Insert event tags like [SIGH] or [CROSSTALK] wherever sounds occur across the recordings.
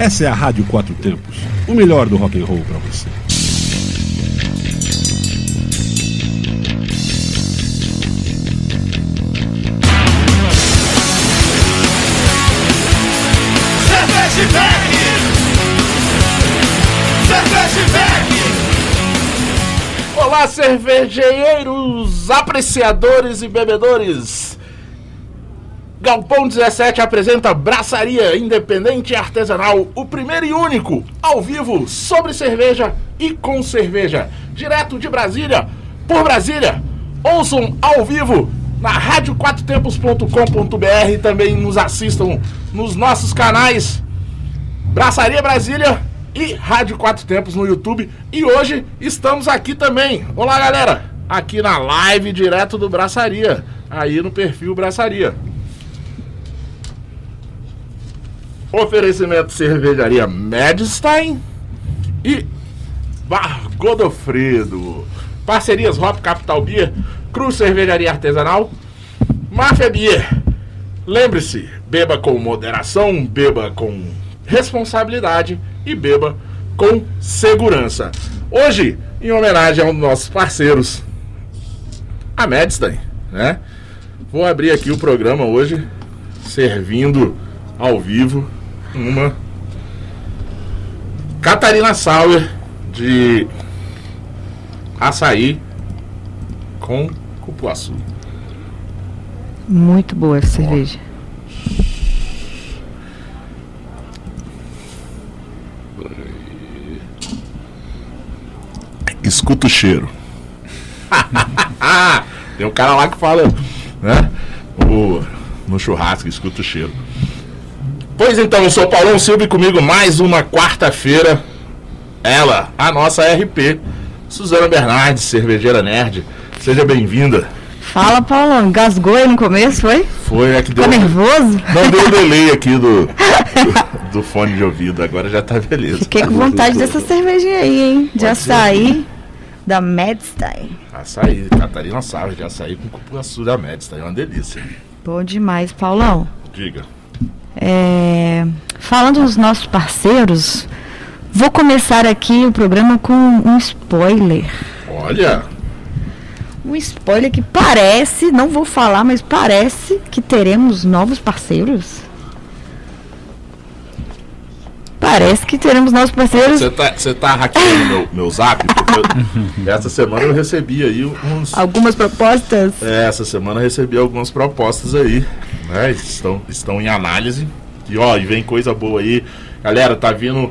Essa é a Rádio Quatro Tempos, o melhor do rock and roll para você. Olá, cervejeiros, apreciadores e bebedores. Galpão 17 apresenta Braçaria Independente e Artesanal, o primeiro e único, ao vivo, sobre cerveja e com cerveja. Direto de Brasília, por Brasília. Ouçam ao vivo na radioquatrotempos.com.br. Também nos assistam nos nossos canais Braçaria Brasília e Rádio Quatro Tempos no YouTube. E hoje estamos aqui também. Olá, galera! Aqui na live direto do Braçaria, aí no perfil Braçaria. Oferecimento Cervejaria Medstein e Bar Godofredo. Parcerias Hop Capital Beer, Cruz Cervejaria Artesanal, Máfia Beer. Lembre-se, beba com moderação, beba com responsabilidade e beba com segurança. Hoje, em homenagem aos nossos parceiros, a Medstein, né? Vou abrir aqui o programa hoje, servindo ao vivo uma Catarina Sauer de açaí com cupuaçu. Muito boa essa cerveja. Escuta o cheiro. [LAUGHS] Tem um cara lá que fala, né? O, no churrasco, escuta o cheiro. Pois então, eu sou o Paulão Silva e comigo mais uma quarta-feira. Ela, a nossa RP, Suzana Bernardes, cervejeira nerd. Seja bem-vinda. Fala, Paulo. Engasgou aí no começo, foi? Foi, é que deu. Tá nervoso? Não deu delay aqui do, [LAUGHS] do, do fone de ouvido, agora já tá beleza. Fiquei com vontade dessa cervejinha aí, hein? De Pode ser. açaí da Medstein. Açaí, Catarina Savas de açaí com cupuaçu da Médici, é uma delícia. Bom demais, Paulão. Diga. É, Falando dos nossos parceiros, vou começar aqui o programa com um spoiler. Olha, Um spoiler que parece, não vou falar, mas parece que teremos novos parceiros. Parece que teremos novos parceiros. você tá, você tá hackeando meu, meu zap? Eu- [LAUGHS] essa semana eu recebi aí uns. Algumas propostas. É, essa semana eu recebi algumas propostas aí, né? Estão, estão em análise. E ó, e vem coisa boa aí. Galera, tá vindo.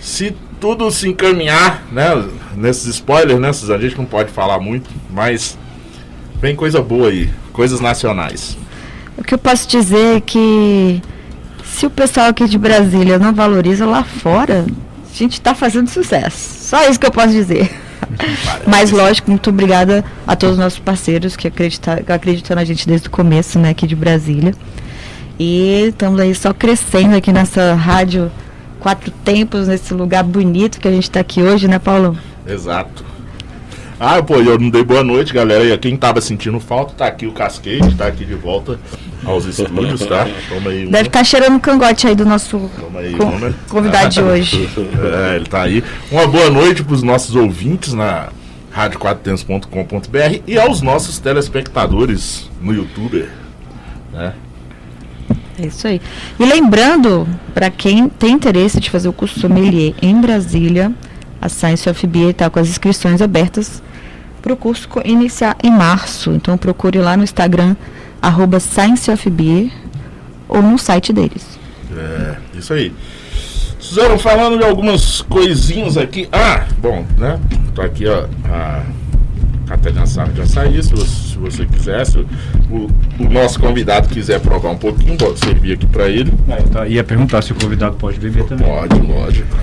Se tudo se encaminhar, né? Nesses spoilers, né, Suzana? A gente não pode falar muito, mas vem coisa boa aí. Coisas nacionais. O que eu posso dizer é que se o pessoal aqui de Brasília não valoriza lá fora, a gente está fazendo sucesso. Só isso que eu posso dizer. Mas lógico, muito obrigada a todos os nossos parceiros que acredita- que acreditam na gente desde o começo, né, aqui de Brasília. E estamos aí só crescendo aqui nessa rádio Quatro Tempos, nesse lugar bonito que a gente está aqui hoje, né, Paulo? Exato. Ah, pô, eu não dei boa noite, galera. E quem tava sentindo falta, tá aqui o Cascade, tá aqui de volta aos estúdios, tá? Toma aí uma. Deve estar cheirando o cangote aí do nosso aí con- uma. convidado de [LAUGHS] hoje. É, ele tá aí. Uma boa noite pros nossos ouvintes na radioquatrotempos.com.br e aos nossos telespectadores no YouTube. Né? É isso aí. E lembrando, para quem tem interesse de fazer o curso sommelier em Brasília, a Science of Beer está com as inscrições abertas para o curso co- iniciar em março. Então procure lá no Instagram, arroba Science of Beer, ou no site deles. É, isso aí. Suzano, falando de algumas coisinhas aqui. Ah, bom, né? Tô aqui, ó, a Catarina Sarra de açaí, se você, se você quiser, se o, o nosso convidado quiser provar um pouquinho, pode servir aqui pra ele. Ah, eu tá- ia perguntar se o convidado pode beber também. Pode, lógico.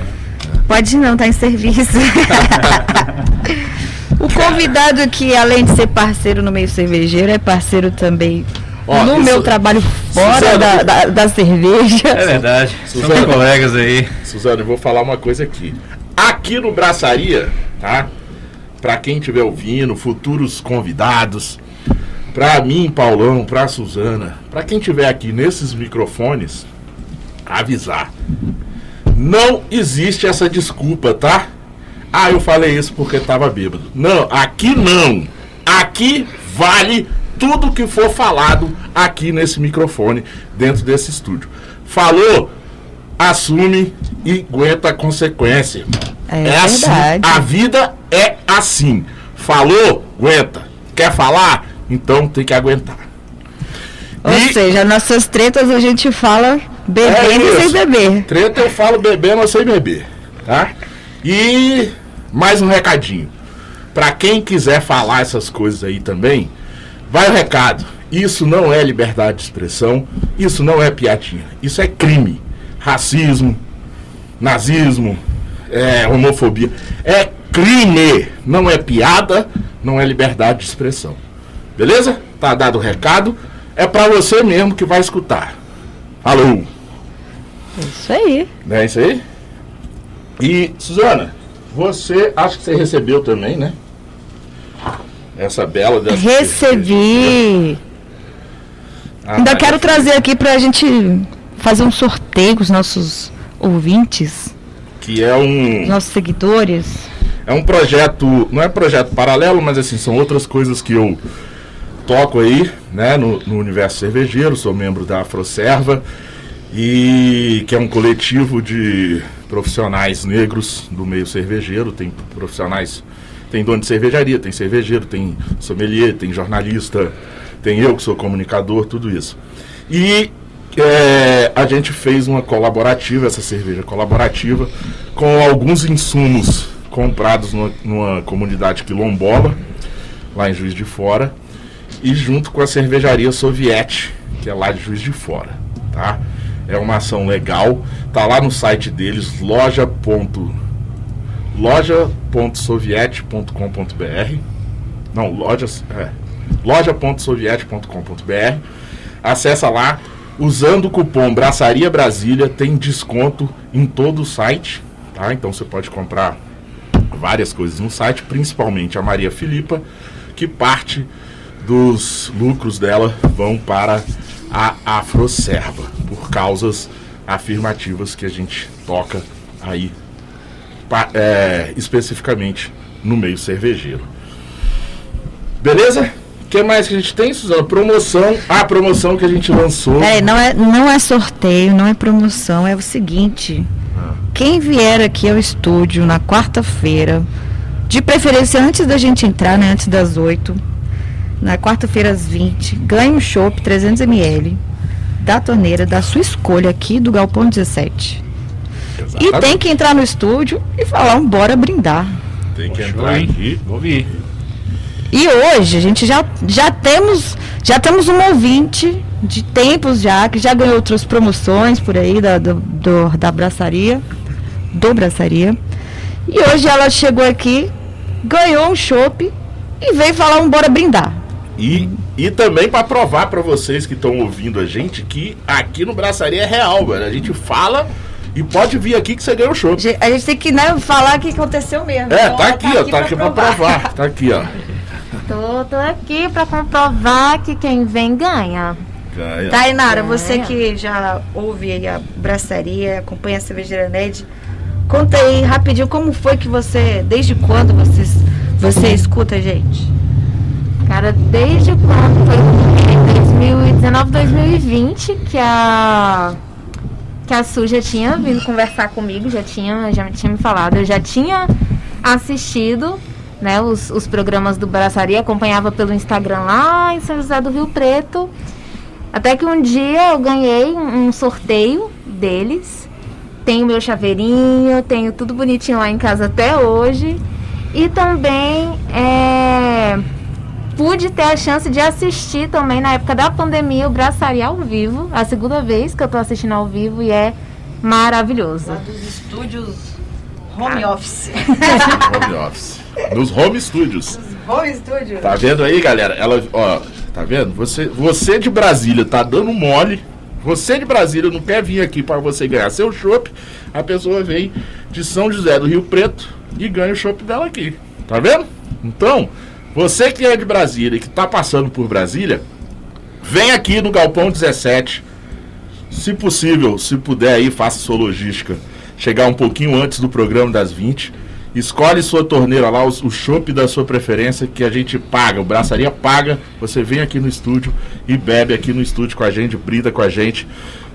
Pode não, tá em serviço. [LAUGHS] o convidado aqui, além de ser parceiro no meio cervejeiro, é parceiro também Ó, no meu trabalho fora da, da, da cerveja. É verdade. Suzana. São colegas aí. Suzano, eu vou falar uma coisa aqui. Aqui no Braçaria, tá? Pra quem estiver ouvindo, futuros convidados, pra mim, Paulão, pra Suzana, pra quem estiver aqui nesses microfones, avisar. Não existe essa desculpa, tá? Ah, eu falei isso porque tava bêbado. Não, aqui não. Aqui vale tudo que for falado aqui nesse microfone, dentro desse estúdio. Falou, assume e aguenta a consequência. irmão. É assim, verdade. a vida é assim. Falou, aguenta. Quer falar? Então tem que aguentar. Ou E- seja, nossas tretas a gente fala bebendo É sem beber. Treta eu falo bebendo ou sem beber, tá? E mais um recadinho. Pra quem quiser falar essas coisas aí também, vai o recado. Isso não é liberdade de expressão, isso não é piadinha, isso é crime. Racismo, nazismo, é, homofobia. É crime, não é piada, não é liberdade de expressão. Beleza? Tá dado o recado. É pra você mesmo que vai escutar. Falou! Isso aí. Não é isso aí? E, Suzana, você, acho que você recebeu também, né? Essa bela dessa Recebi. Ah, Ainda quero trazer aqui pra gente fazer um sorteio com os nossos ouvintes, Que é um, nossos seguidores. é um projeto, não é projeto paralelo, mas assim, são outras coisas que eu toco aí, né, no, no universo cervejeiro, sou membro da Afroserva, e que é um coletivo de profissionais negros do meio cervejeiro, tem profissionais, tem dono de cervejaria, tem cervejeiro, tem sommelier, tem jornalista, tem eu que sou comunicador, tudo isso. E é, a gente fez uma colaborativa, essa cerveja colaborativa, com alguns insumos comprados numa, numa comunidade quilombola, lá em Juiz de Fora, e junto com a cervejaria Soviete, que é lá de Juiz de Fora, tá? É uma ação legal, tá lá no site deles, loja. loja.soviete.com.br não, lojas, é, loja.soviete.com.br acessa lá, usando o cupom Braçaria Brasília, tem desconto em todo o site, tá? Então você pode comprar várias coisas no site, principalmente a Maria Filipa, que parte dos lucros dela vão para a Afroserva, por causas afirmativas que a gente toca aí, é, especificamente no meio cervejeiro. Beleza? O que mais que a gente tem, Suzana? Promoção. A promoção que a gente lançou. Peraí, não é, não é sorteio, não é promoção, é o seguinte. Quem vier aqui ao estúdio na quarta-feira, de preferência antes da gente entrar, né, antes das 8, na quarta-feira às 20, ganha um chopp 300ml da torneira da sua escolha aqui do Galpão 17. E Exatamente. tem que entrar no estúdio e falar um bora brindar. Tem que Show, entrar hein? aqui. Vou vir. E hoje a gente já, já temos já temos um ouvinte de tempos já, que já ganhou outras promoções por aí da, do, do- da braçaria, do braçaria. E hoje ela chegou aqui, ganhou um chopp e veio falar um bora brindar. E, e também para provar para vocês que estão ouvindo a gente que aqui no Braçaria é real, velho. A gente fala e pode vir aqui que você ganha o show. A gente tem que né, falar o que aconteceu mesmo. É, Então, tá ela aqui, ó. Tá aqui pra provar. Tá aqui, ó. Tô, tô aqui pra comprovar que quem vem ganha. Ganha. Tainara, você que já ouve aí a braçaria, acompanha a cervejeira Ned, conta aí rapidinho como foi que você, desde quando você, você escuta a gente? Cara, desde quando foi em 2019, 2020 que a que a Su já tinha vindo conversar comigo, já tinha, já tinha me falado, eu já tinha assistido né, os, os programas do Braçaria, acompanhava pelo Instagram lá em São José do Rio Preto. Até que um dia eu ganhei um, um sorteio deles. Tenho meu chaveirinho, tenho tudo bonitinho lá em casa até hoje. E também é, pude ter a chance de assistir também na época da pandemia o Braçaria ao vivo. A segunda vez que eu tô assistindo ao vivo e é maravilhoso. dos estúdios home office. [LAUGHS] Home office. Nos home studios. home studio? Tá vendo aí, galera? Ela, ó, tá vendo? Você, você de Brasília tá dando mole. Você de Brasília não quer vir aqui para você ganhar seu chopp. A pessoa vem de São José do Rio Preto e ganha o chopp dela aqui. Tá vendo? Então, você que é de Brasília e que tá passando por Brasília, vem aqui no Galpão 17. Se possível, se puder aí, faça sua logística chegar um pouquinho antes do programa das 20. Escolhe sua torneira lá, os- o chopp da sua preferência, que a gente paga, o Braçaria paga. Você vem aqui no estúdio e bebe aqui no estúdio com a gente, brinda com a gente.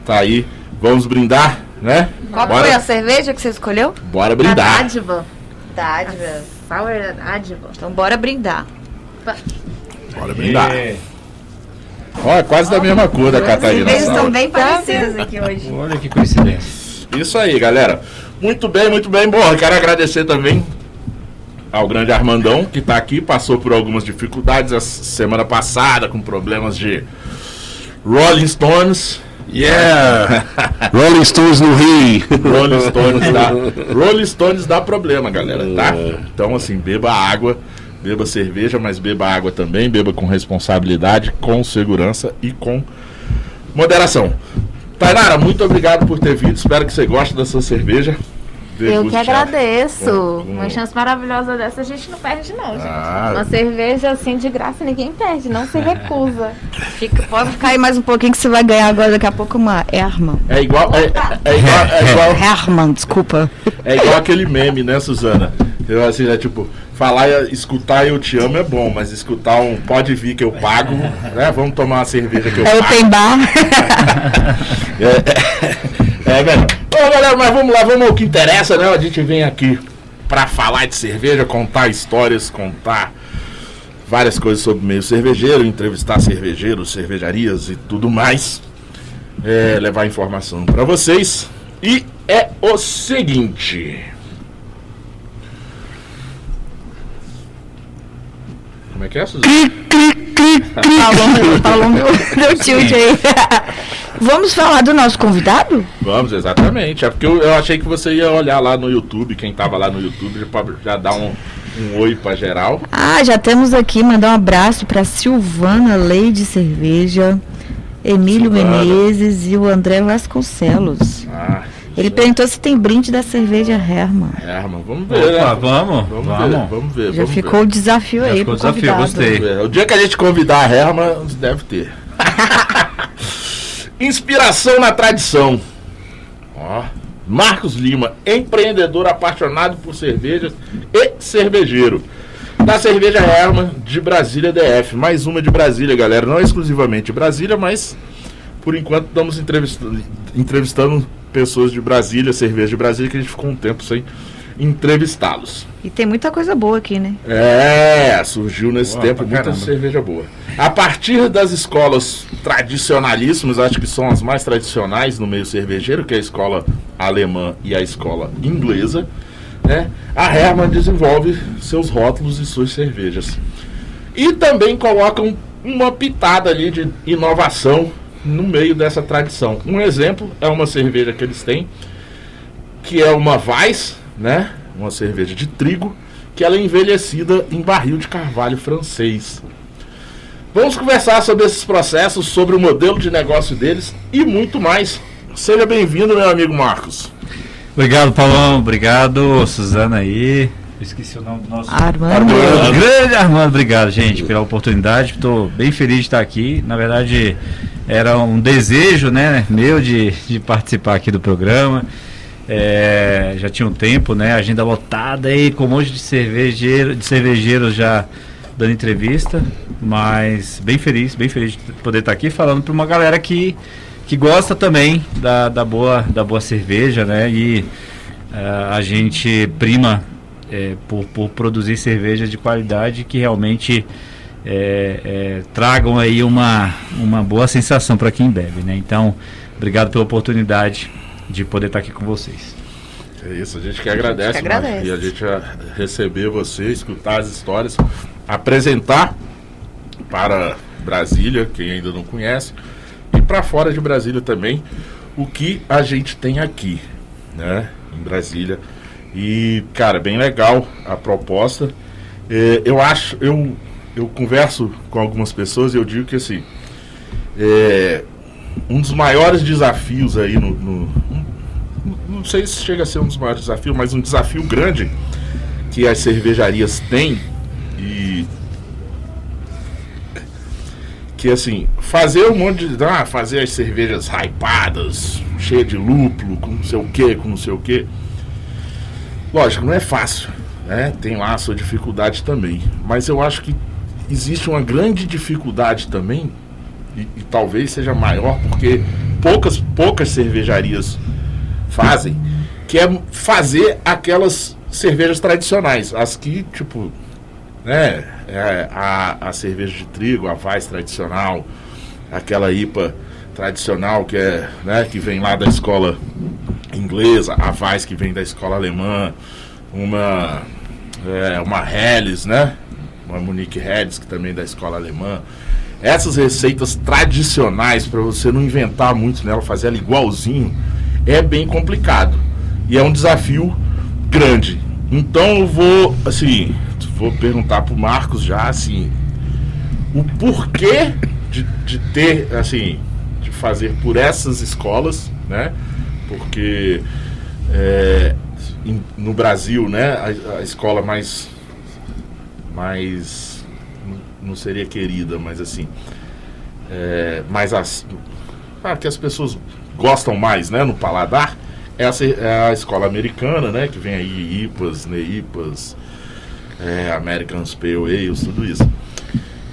Tá aí, vamos brindar, né? Qual Bora- foi a cerveja que você escolheu? Bora A brindar. dádiva. Dádiva. Sour da dádiva. Então bora brindar. Bora brindar. É. Ó, é quase da mesma cor da Catarina. Sauer. estão bem parecidas aqui hoje. Olha que coincidência. Isso aí, galera. Muito bem, muito bem. Bom, eu quero agradecer também ao grande Armandão, que tá aqui, passou por algumas dificuldades a semana passada, com problemas de Rolling Stones. Yeah! [LAUGHS] Rolling Stones no Rio. Rolling Stones dá, [LAUGHS] Rolling Stones dá problema, galera, tá? Então, assim, beba água, beba cerveja, mas beba água também, beba com responsabilidade, com segurança e com moderação. Tainara, muito obrigado por ter vindo. Espero que você goste da sua cerveja. Eu que agradeço. Com- com- Uma chance maravilhosa dessa a gente não perde, não, gente. Ah. Uma cerveja assim de graça ninguém perde, não se recusa. Fica, pode ficar aí mais um pouquinho que você vai ganhar agora daqui a pouco uma Herman. É igual, é, é igual, é igual, Herman, desculpa. é igual aquele meme, né, Suzana? Eu assim, é tipo, falar, e escutar eu te amo é bom, mas escutar um pode vir que eu pago, né? Vamos tomar uma cerveja que eu É pago. open bar. [LAUGHS] É, é, velho. Bom, galera, mas vamos lá, vamos ao que interessa, né? A gente vem aqui pra falar de cerveja, contar histórias, contar várias coisas sobre o meio cervejeiro, entrevistar cervejeiros, cervejarias e tudo mais. É, levar informação pra vocês. E é o seguinte. Como é que é, Suzana? Falou, falou meu, meu tilt aí. [LAUGHS] Vamos falar do nosso convidado? Vamos, exatamente. É porque eu, eu achei que você ia olhar lá no YouTube, quem tava lá no YouTube, já, pra- já dar um, um oi pra geral. Ah, já temos aqui, mandar um abraço para Silvana Leide Cerveja, Emílio Silvana. Menezes e o André Vasconcelos. Ah, Ele perguntou se tem brinde da cerveja Herman. Herman, vamos ver, né? Opa, vamos? Vamos, Vamos. ver, vamos ver. Já vamos ficou o desafio Já aí ver. ficou o desafio, convidado. gostei. Ver. O dia que a gente convidar a Herman, deve ter. [LAUGHS] Inspiração na tradição. Ó, Marcos Lima, empreendedor apaixonado por cervejas e cervejeiro. Da cerveja Herman de Brasília DF. Mais uma de Brasília, galera. Não exclusivamente de Brasília, mas por enquanto estamos entrevistando, entrevistando pessoas de Brasília, cerveja de Brasília, que a gente ficou um tempo sem entrevistá-los. E tem muita coisa boa aqui, né? É, surgiu nesse Boa tempo muita caramba. cerveja boa. A partir das escolas tradicionalíssimas, acho que são as mais tradicionais no meio cervejeiro, que é a escola alemã e a escola inglesa, né? A Hermann desenvolve seus rótulos e suas cervejas. E também colocam uma pitada ali de inovação no meio dessa tradição. Um exemplo é uma cerveja que eles têm, que é uma Weiss, né? Uma cerveja de trigo, que ela é envelhecida em barril de carvalho francês. Vamos conversar sobre esses processos, sobre o modelo de negócio deles e muito mais. Seja bem-vindo, meu amigo Marcos. Obrigado, Paulão. Obrigado, Suzana aí. Eu esqueci o nome do nosso. Armando. Armando. Grande Armando, obrigado, gente, pela oportunidade. Estou bem feliz de estar aqui. Na verdade, era um desejo, né, meu de, de participar aqui do programa. É, já tinha um tempo, né? Agenda lotada aí, com um monte de cervejeiro, de cervejeiros já dando entrevista. Mas bem feliz, bem feliz de poder estar aqui falando para uma galera que, que gosta também da, da, boa, da boa cerveja, né? E eh, a gente prima eh, por, por produzir cervejas de qualidade que realmente eh, eh, tragam aí uma, uma boa sensação para quem bebe, né? Então, obrigado pela oportunidade de poder estar aqui com vocês. É isso, a gente que agradece, que Marcos, agradece. e a gente receber você, escutar as histórias, apresentar para Brasília, quem ainda não conhece, e para fora de Brasília também, o que a gente tem aqui, né, em Brasília. E, cara, bem legal a proposta. É, eu acho, eu, eu converso com algumas pessoas e eu digo que assim, é, um dos maiores desafios aí no, no- não sei se chega a ser um dos maiores desafios, mas um desafio grande que as cervejarias têm e que assim, fazer um monte de. Ah, fazer as cervejas hypadas, cheia de lúpulo, com não sei o que, com não sei o que. Lógico, não é fácil, né? Tem lá a sua dificuldade também. Mas eu acho que existe uma grande dificuldade também, e, e talvez seja maior, porque poucas, poucas cervejarias fazem, que é fazer aquelas cervejas tradicionais, as que, tipo, né, é, a, a cerveja de trigo, a Weiss tradicional, aquela IPA tradicional que é, né, que vem lá da escola inglesa, a Weiss que vem da escola alemã, uma é, uma Helles, né? Uma Monique Helles que também é da escola alemã. Essas receitas tradicionais para você não inventar muito nela, fazer ela igualzinho, é bem complicado e é um desafio grande. Então eu vou assim, vou perguntar pro Marcos já assim, o porquê de, de ter assim de fazer por essas escolas, né? Porque é, no Brasil, né, a, a escola mais mais não seria querida, mas assim, é, mais as, ah, que as pessoas gostam mais, né, no paladar, é a, ce- é a escola americana, né, que vem aí IPAs, NEIPAs, é, American Pale Ales, tudo isso.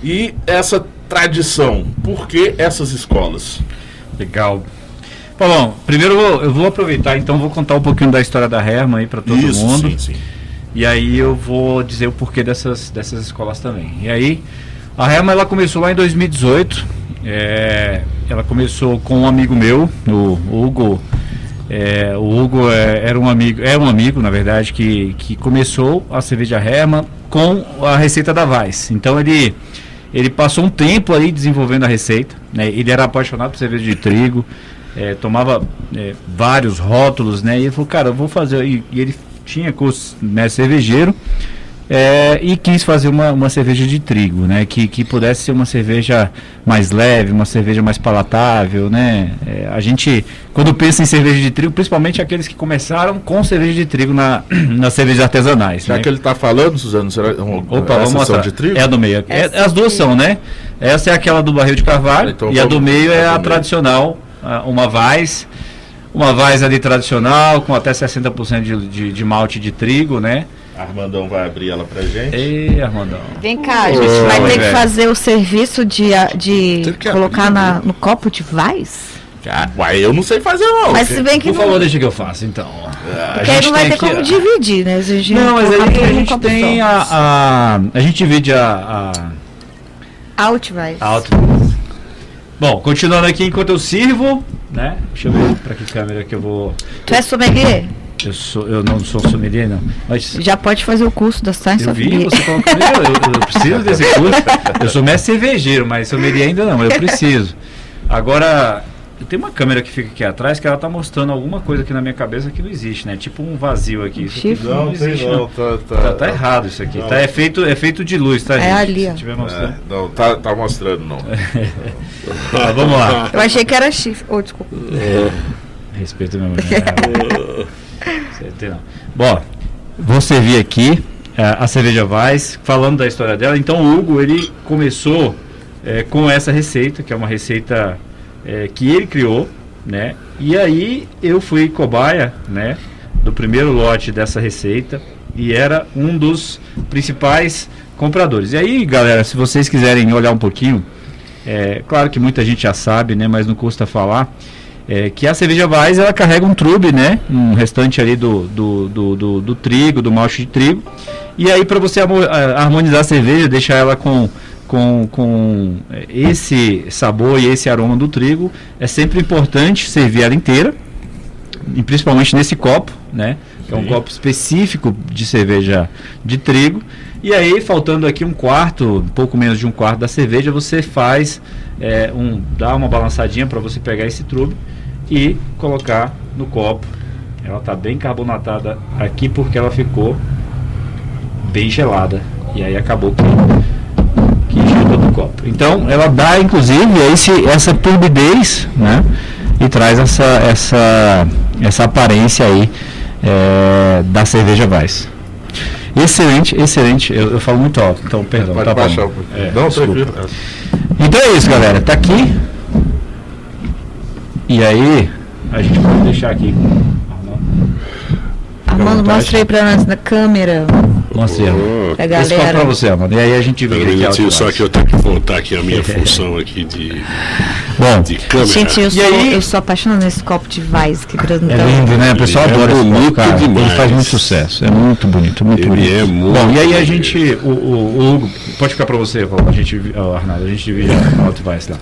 E essa tradição, por que essas escolas? Legal. Paulão, primeiro eu vou, eu vou aproveitar, então vou contar um pouquinho da história da Herman aí para todo isso, mundo. sim, sim. E aí eu vou dizer o porquê dessas, dessas escolas também. E aí, a Helma ela começou lá em 2018. é, ela começou com um amigo meu, o Hugo. É, o Hugo é, era um amigo, é um amigo, na verdade, que, que começou a cerveja Herma com a receita da Weiss. Então ele, ele passou um tempo aí desenvolvendo a receita. Né? Ele era apaixonado por cerveja de trigo, é, tomava é, vários rótulos, né? E ele falou, cara, eu vou fazer. E, e ele tinha curso né, cervejeiro é, e quis fazer uma, uma cerveja de trigo, né? Que, que pudesse ser uma cerveja mais leve, uma cerveja mais palatável, né? É, a gente, quando pensa em cerveja de trigo, principalmente aqueles que começaram com cerveja de trigo na, [CLEARS THROAT] nas cervejas artesanais. Já né? que ele está falando, Suzano, será uma, Opa, vamos são mostrar. de trigo? É a do meio. É, as duas são, né? Essa é aquela do barril de carvalho Então e a do meio é a a do meio. tradicional, uma Vais. Uma Vais ali tradicional, com até 60% de, de, de malte de trigo, né? Armandão vai abrir ela pra gente. Ei, Armandão. Vem cá, a gente Ô, vai ter que fazer o serviço de, de colocar abrir, na- no copo de Weiss. Ah, Uai, eu não sei fazer não. Mas se bem que Por não, favor, deixa que eu faça, então. porque aí não vai ter como dividir, né? Se a gente Não, mas aí a gente tem a, a. A gente divide a. a Out Weiss. a auto- Bom, continuando aqui enquanto eu sirvo, né? Deixa eu ver pra que câmera que eu vou. Tu é sommelier? Eu, sou, eu não sou sommelier, não. Mas Já pode fazer o curso da Science eu of vi, Beer. você colocou. Eu, eu, eu preciso [LAUGHS] desse curso. Eu sou mestre cervejeiro, mas sommelier ainda não, mas eu preciso. Agora, tem uma câmera que fica aqui atrás que ela tá mostrando alguma coisa aqui na minha cabeça que não existe, né? Tipo um vazio aqui. Isso aqui chifre? Não, tem existe, não. Tá, tá, Tá, tá errado isso aqui. Não. Tá, é, feito, é feito de luz, tá, É gente? ali, Se ó. tiver É, mostrando. não, tá, tá mostrando não. [LAUGHS] Tá, vamos lá. Eu achei que era chifre. Oh, desculpa. Respeito meu Certo, [LAUGHS] não. Bom, vou servir aqui eh, a cerveja Weiss, falando da história dela. Então o Hugo, ele começou eh, com essa receita, que é uma receita eh, que ele criou, né? E aí eu fui cobaia, né? Do primeiro lote dessa receita e era um dos principais compradores. E aí, galera, se vocês quiserem olhar um pouquinho, é claro que muita gente já sabe, né? Mas não custa falar. É, que a cerveja Weiss ela carrega um trube, né? Um restante ali do, do, do, do, do trigo, do malte de trigo. E aí para você a- harmonizar a cerveja, deixar ela com, com, com é, esse sabor e esse aroma do trigo, é sempre importante servir ela inteira, e principalmente nesse copo, né? Que é um copo específico de cerveja de trigo. E aí, faltando aqui um quarto, um pouco menos de um quarto da cerveja, você faz é, um, dá uma balançadinha para você pegar esse trube e colocar no copo. Ela está bem carbonatada aqui porque ela ficou bem gelada. E aí acabou que, que encheu todo o copo. Então, ela dá inclusive esse, essa turbidez, né? E traz essa, essa, essa aparência aí é, da cerveja Weiss. Excelente, excelente. Eu, eu falo muito alto, então perdão. Pode tá baixar. É, não, desculpa. tranquilo. Então é isso, galera. Tá aqui. E aí, a gente pode deixar aqui. Armando, mostra aí pra nós na câmera. Mostra aí. Oh, Pra Esse copo pra galera. você, Armando. E aí a gente vê um o que é só que eu tenho que voltar aqui a minha [LAUGHS] função aqui de, Bom, de câmera. Gente, eu E sou, aí- eu sou apaixonada nesse copo de Weiss, que grandão. É lindo, né? O pessoal Ele é adora esse bonito copo, cara. demais. Ele faz muito sucesso. É muito bonito, muito Ele bonito. é muito Bom, e aí a gente, o, o- o Hugo, pode ficar pra você, Paulo, a gente, Arnaldo, a gente divide a Outvice lá.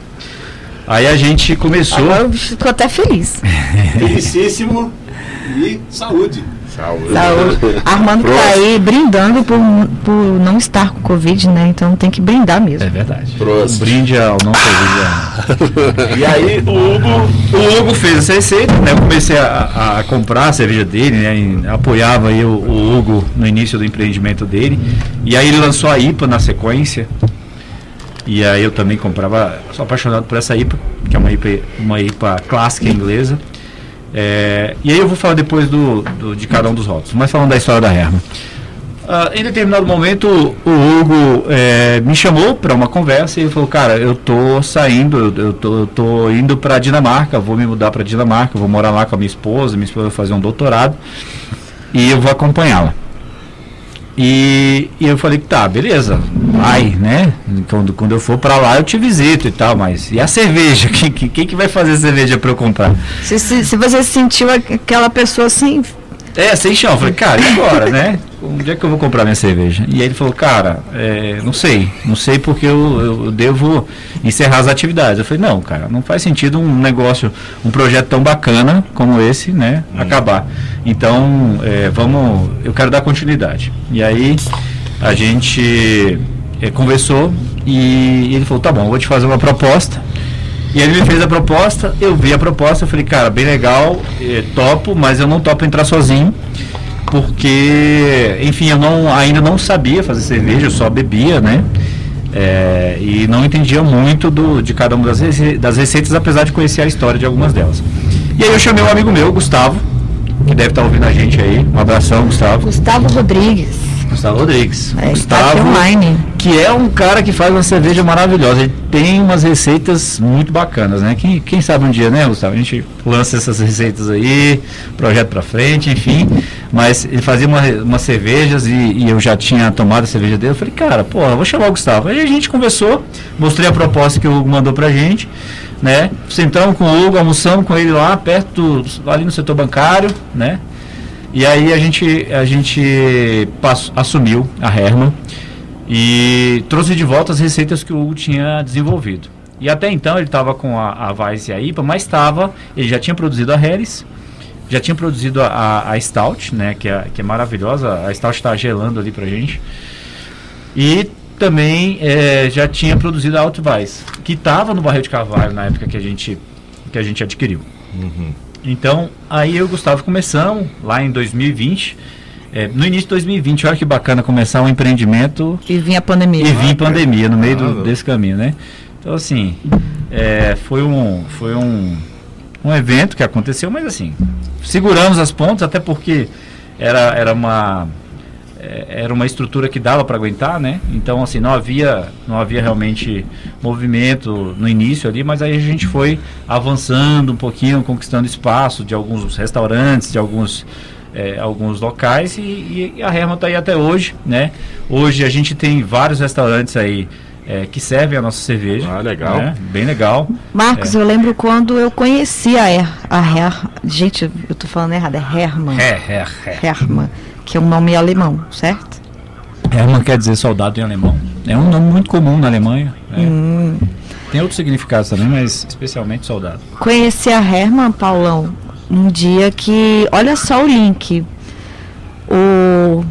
Aí a gente começou. Agora o bicho ficou até feliz. [LAUGHS] Felicíssimo e saúde. Saúde. Saúde. Armando tá aí brindando por, por não estar com Covid, né? Então tem que brindar mesmo. É verdade. Prost. Um brinde ao não Covid. [LAUGHS] e aí o Hugo, o Hugo fez essa receita, né? Eu comecei a, a comprar a cerveja dele, né? e apoiava aí o, o Hugo no início do empreendimento dele. E aí ele lançou a IPA na sequência. E aí eu também comprava, sou apaixonado por essa IPA, que é uma IPA, uma IPA clássica inglesa. É, e aí eu vou falar depois do, do- de cada um dos rótulos, mas falando da história da Herman. Ah, em determinado momento, o Hugo eh, me chamou para uma conversa e ele falou: Cara, eu tô saindo, eu, eu tô, eu tô indo para Dinamarca, vou me mudar para Dinamarca, vou morar lá com a minha esposa, minha esposa vai fazer um doutorado e eu vou acompanhá-la. E, e eu falei: Tá, beleza, vai, né? Quando, quando eu for para lá eu te visito e tal, mas e a cerveja? [LAUGHS] Quem, quem, quem que vai fazer cerveja para eu comprar? Se, se, se você sentiu aquela pessoa assim, É, sem chão. Eu falei, cara, e agora, né? Onde é que eu vou comprar minha cerveja? E aí ele falou, cara, é, não sei. Não sei porque eu, eu devo encerrar as atividades. Eu falei, não, cara, não faz sentido um negócio, um projeto tão bacana como esse, né? Acabar. Então, é, vamos. Eu quero dar continuidade. E aí a gente é, conversou e ele falou, tá bom, eu vou te fazer uma proposta. E ele me fez a proposta, eu vi a proposta, eu falei, cara, bem legal, eh, topo, mas eu não topo entrar sozinho, porque, enfim, eu não, ainda não sabia fazer cerveja, eu só bebia, né? Eh, e não entendia muito do, de cada uma das, das receitas, apesar de conhecer a história de algumas delas. E aí eu chamei um amigo meu, Gustavo, que deve estar ouvindo a gente aí. Um abração, Gustavo. Gustavo Rodrigues. Gustavo Rodrigues. É, Gustavo, tá online. que é um cara que faz uma cerveja maravilhosa. Ele tem umas receitas muito bacanas, né? Quem, quem sabe um dia, né, Gustavo? A gente lança essas receitas aí, projeto pra frente, enfim. Mas ele fazia uma, umas cervejas e, e eu já tinha tomado a cerveja dele. Eu falei, cara, pô, vou chamar o Gustavo. Aí a gente conversou, mostrei a proposta que o Hugo mandou pra gente, né? Sentamos com o Hugo, almoçamos com ele lá, perto, do- ali no setor bancário, né? E aí a gente, a gente pass- assumiu a Herman e trouxe de volta as receitas que o Hugo tinha desenvolvido. E até então ele estava com a, a Weiss e a IPA, mas estava, ele já tinha produzido a Harris, já tinha produzido a, a, a Stout, né, que é, que é maravilhosa, a Stout está gelando ali pra gente. E também eh, já tinha produzido a Altweiss, que estava no barril de carvalho na época que a gente, que a gente adquiriu. Então, aí eu e o Gustavo começamos lá em 2020. eh, no início de 2020, olha que bacana começar um empreendimento E vinha a pandemia. e vir pandemia no meio do- desse caminho, né? Então, assim, é, foi, um, foi um, um evento que aconteceu, mas assim, seguramos as pontas, até porque era, era uma é, era uma estrutura que dava para aguentar, né? Então assim não havia não havia realmente movimento no início ali, mas aí a gente foi avançando um pouquinho, conquistando espaço de alguns restaurantes, de alguns é, alguns locais e, e a Herman está aí até hoje, né? Hoje a gente tem vários restaurantes aí é, que servem a nossa cerveja. Ah, legal. né? Bem legal. Marcos, eu lembro quando eu conheci a Her, a Her, gente, eu tô falando errado, é Herman. É, é, é. Herman, que é um nome alemão, certo? Hermann quer dizer soldado em alemão. É um nome muito comum na Alemanha. né? Hum. Tem outros significados também, mas especialmente soldado. Conheci a Herman, Paulão, um dia que, olha só o link. O,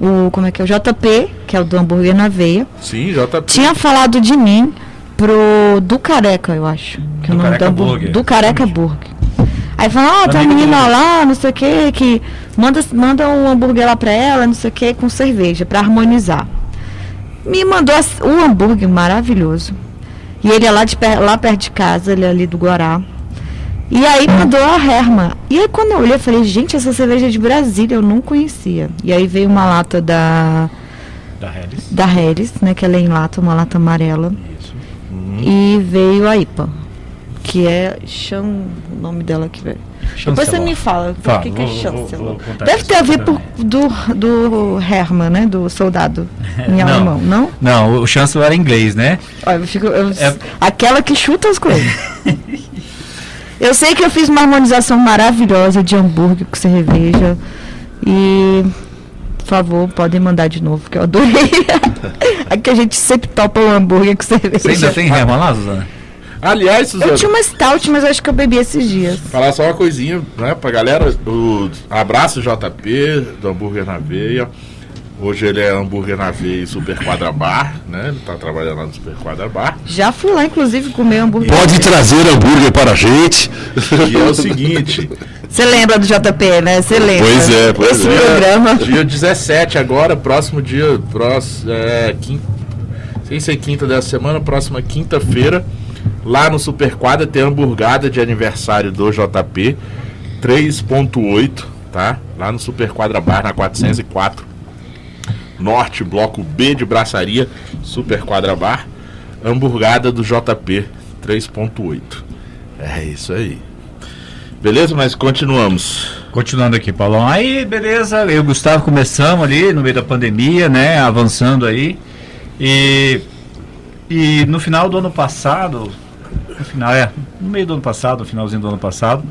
o como é que é? O JP, que é o do hambúrguer na veia, Sim, JP. tinha falado de mim pro do Careca, eu acho. Que é o Do nome Careca do. Burger, Do Careca. Burger. Aí falou, ó, tem uma menina lá, não sei o que, que manda, manda um hambúrguer lá pra ela, não sei o que, com cerveja, pra harmonizar. Me mandou o hambúrguer maravilhoso. E ele é lá, de, lá perto de casa, ele é ali do Guará. E aí mandou a Herma. E aí quando eu olhei, eu falei, gente, essa cerveja é de Brasília, eu não conhecia. E aí veio uma lata da, Da Harris. da Harris, né, que ela é em lata, uma lata amarela. Isso. E veio a IPA, que é Chan, o nome dela aqui, velho. Depois você me fala Fala, que, que é vou- contar Deve ter a ver por, do, do Hermann, né? Do soldado [LAUGHS] em Não. alemão, não? Não, o chancelor era inglês, né? Olha, eu fico, eu- É- Aquela que chuta as coisas. [LAUGHS] eu sei que eu fiz uma harmonização maravilhosa de hambúrguer com cerveja. E, por favor, podem mandar de novo, que eu adorei. [LAUGHS] Aqui a gente sempre topa o hambúrguer com cerveja. Você ainda tem Herman lá, Suzana? Aliás, Suzana, Eu tinha uma stout, mas acho que eu bebi esses dias. falar só uma coisinha, né, pra galera. O abraço JP, do Hambúrguer na Veia. Hoje ele é hambúrguer na veia e super quadra bar, né? Ele tá trabalhando lá no super quadra bar. Já fui lá, inclusive, comer hambúrguer. Pode trazer hambúrguer para a gente. E é o seguinte, Você lembra do JP, né? Você lembra? Pois é, pois Esse é. programa. dia 17 agora, próximo dia, próximo, é, quinta, sem ser quinta dessa semana, próxima quinta-feira, lá no Super Quadra tem hamburgada de aniversário do JP, 3.8, tá? Lá no Super Quadra Bar, na 404. Norte, bloco B de braçaria, Super Quadra Bar, hamburgada do JP, 3.8. É isso aí. Beleza? Mas continuamos. Continuando aqui, Paulão. Aí, beleza, eu e o Gustavo começamos ali no meio da pandemia, né? Avançando aí. E, e no final do ano passado, no final, é, no meio do ano passado, no finalzinho do ano passado,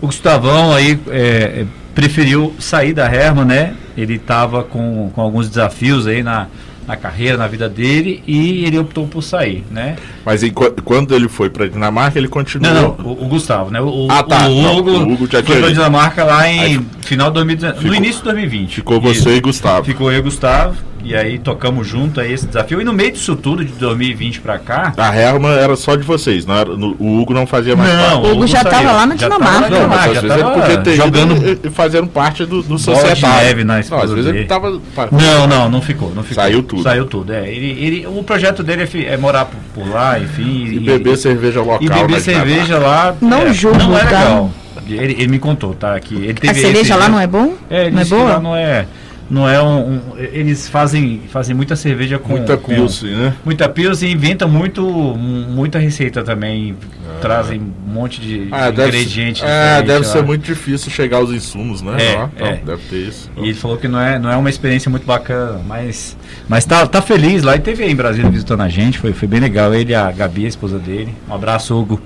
o Gustavão aí é, é, preferiu sair da Herman, né? Ele estava com, com alguns desafios aí na, na carreira, na vida dele, e ele optou por sair, né? Mas enqu- quando ele foi pra Dinamarca, ele continuou. Não, não, o, o Gustavo, né? O, Ah, tá. o Não, Hugo, o Hugo já foi ido. Dinamarca lá em Aí final de 2019, no início de 2020. Ficou você Isso. e Gustavo. Ficou eu e Gustavo, e aí tocamos junto aí esse desafio. E no meio disso tudo, de 2020 pra cá. A Herman era só de vocês, não era, no- o Hugo não fazia mais Não, parte. Hugo já saiu, tava lá na Dinamarca. Não, mas Dinamarca, às já vezes ele tava podia ter jogando. jogando e, e fazendo parte do, do societário. neve na não, às vezes ele tava. Não, não, não ficou, não ficou. Saiu tudo. Saiu tudo, é. Ele, ele, o projeto dele é, é morar por, por lá, enfim. E beber cerveja local. E beber na cerveja lá. Não é, julgo, Não é tá? legal. Ele, ele me contou, tá? Que ele teve A cerveja esse- lá não é bom? É, ele não é boa? lá não é. Não é um, um- Eles fazem, fazem muita cerveja com. Muita pilsen, né? Muita pilsen e inventam muito, muita receita também. Trazem um monte de Ah, deve, ingredientes. é, diferentes deve lá. ser muito difícil chegar aos insumos, né? É, Lá, é. Não, deve ter isso. E ele falou que não é, não é uma experiência muito bacana, mas, mas tá, tá feliz lá. E teve aí em Brasília visitando a gente, foi, foi bem legal. Ele e a Gabi, a esposa dele. Um abraço, Hugo.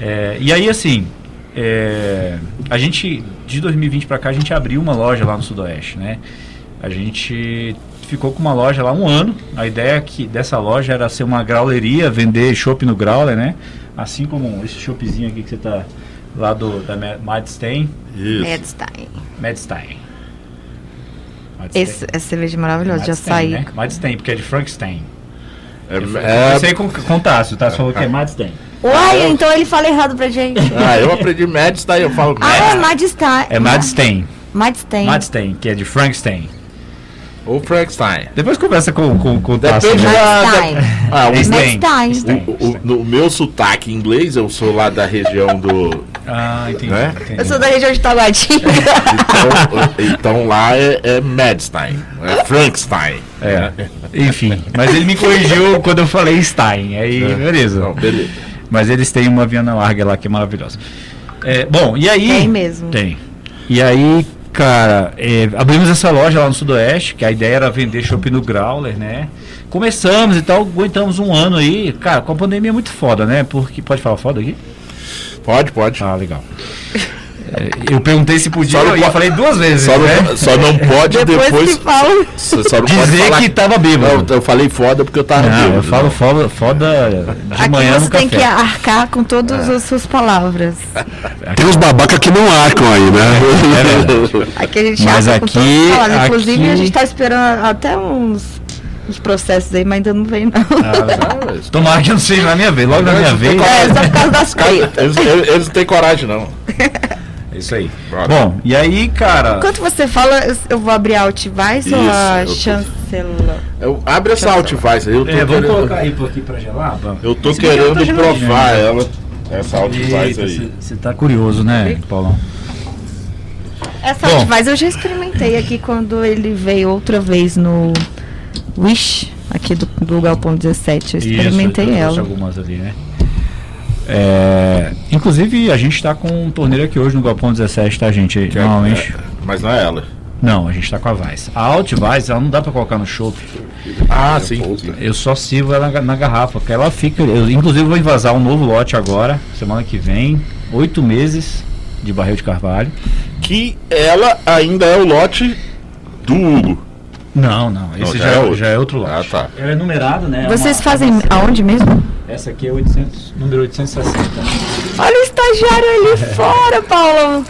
É, e aí, assim, é, a gente, de 2020 pra cá, a gente abriu uma loja lá no Sudoeste, né? A gente ficou com uma loja lá um ano. A ideia é que dessa loja era ser uma grauleria, vender chopp no grauler, né? Assim como esse choppzinho aqui que você tá lá do da Ma- Madstein. Isso. Medstein. Madstein. Madstein. Esse, essa cerveja é maravilhosa, Madstein, açaí. né? Madstein, porque é de Frankenstein. É, Eu é- comecei com, com o Tássio, o Tássio falou que é Madstein. Uai, então ele fala errado pra gente. [LAUGHS] Ah, eu aprendi Mads, daí eu falo Ah, é Mads. Madstein. É Madstein. Madstein. Madstein, que é de Frankenstein. Ou Frankenstein. Depois conversa com, com, com o Tássio. Depende né? da. Da- ah, o- É Madstein. Stein. o, o, no meu sotaque em inglês, eu sou lá da região do. Ah, entendi. Né? entendi. Eu sou da região de Taguatinga. Então, então lá é, é Madstein, é Frankenstein. É, enfim. Mas ele me corrigiu quando eu falei Stein. Aí, beleza. Não, beleza. Mas eles têm uma Viana Larga lá que é maravilhosa. É, bom, e aí. Tem mesmo. Tem. E aí, cara, é, abrimos essa loja lá no Sudoeste, que a ideia era vender shopping no Growler, né? Começamos e tal, aguentamos um ano aí. Cara, com a pandemia é muito foda, né? Porque. Pode falar foda aqui? Pode, pode. Ah, legal. É, eu perguntei se podia não e eu pode- falei duas vezes. Só né? não, só não pode Depois, depois. que fala. Só, só não pode Dizer falar que tava bêbado. Não, eu falei foda porque eu tava Não, bêbado. eu falo foda, foda de Aqui manhã você no tem café. que arcar com todas as suas palavras. Tem uns babaca que não arcam aí, né? É verdade. Aqui a gente Mas arca com aqui- todas as palavras. Inclusive, aqui- a gente tá esperando até uns, uns processos aí, mas ainda não vem, não. Ah, isso- [LAUGHS] Tomara que não seja na minha vez, logo na minha vez. É, só por causa das tretas. Eles, eles- eles não têm coragem, não. [LAUGHS] É isso aí. Bora. Bom, e aí, cara. Enquanto você fala, eu- eu vou abrir a Outvice ou a eu tô- chanceler? Eu, abre essa Outvice aí. Eu tô, É, vamos querendo, colocar aí aqui pra gelar? vamos. eu tô Esse querendo tá geladinho provar ainda. ela. Essa Eita, aí. Você tá curioso, né, Paulão? Essa Bom. Outvice eu já experimentei aqui quando ele veio outra vez no Wish, aqui do, do Galpão 17. Eu experimentei Isso, eu ela. algumas ali, né? É, inclusive, a gente está com um torneiro aqui hoje no Galpão 17, tá, gente? Que é- Normalmente. é, mas não é ela. Não, a gente está com a Vice. A Alt Vice, ela não dá para colocar no chopp. Ah, sim. sim. Eu só sirvo ela na, na garrafa, porque ela fica. Eu, inclusive, vou invasar um novo lote agora, semana que vem. Oito meses de barril de carvalho. Que ela ainda é o lote do Hugo. Não, não. Esse já já, é é, outro. já é outro lote. Ah, tá. Ela é numerado, né? É Vocês uma- fazem uma- aonde mesmo? Essa aqui é 800, número 860. Olha o estagiário ali [LAUGHS] fora, Paulo.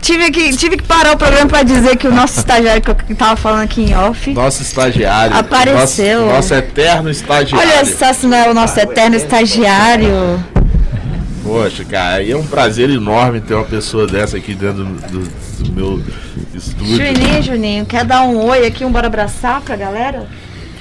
Tive que, tive que parar o programa pra dizer que o nosso estagiário que eu tava falando aqui em off. Nosso estagiário. Apareceu. Nosso, nosso eterno estagiário. Olha só se não é o nosso eterno estagiário. Poxa, cara, aí é um prazer enorme ter uma pessoa dessa aqui dentro do, do- do meu estúdio. Juninho, Juninho, quer dar um oi aqui, um bora abraçar pra galera?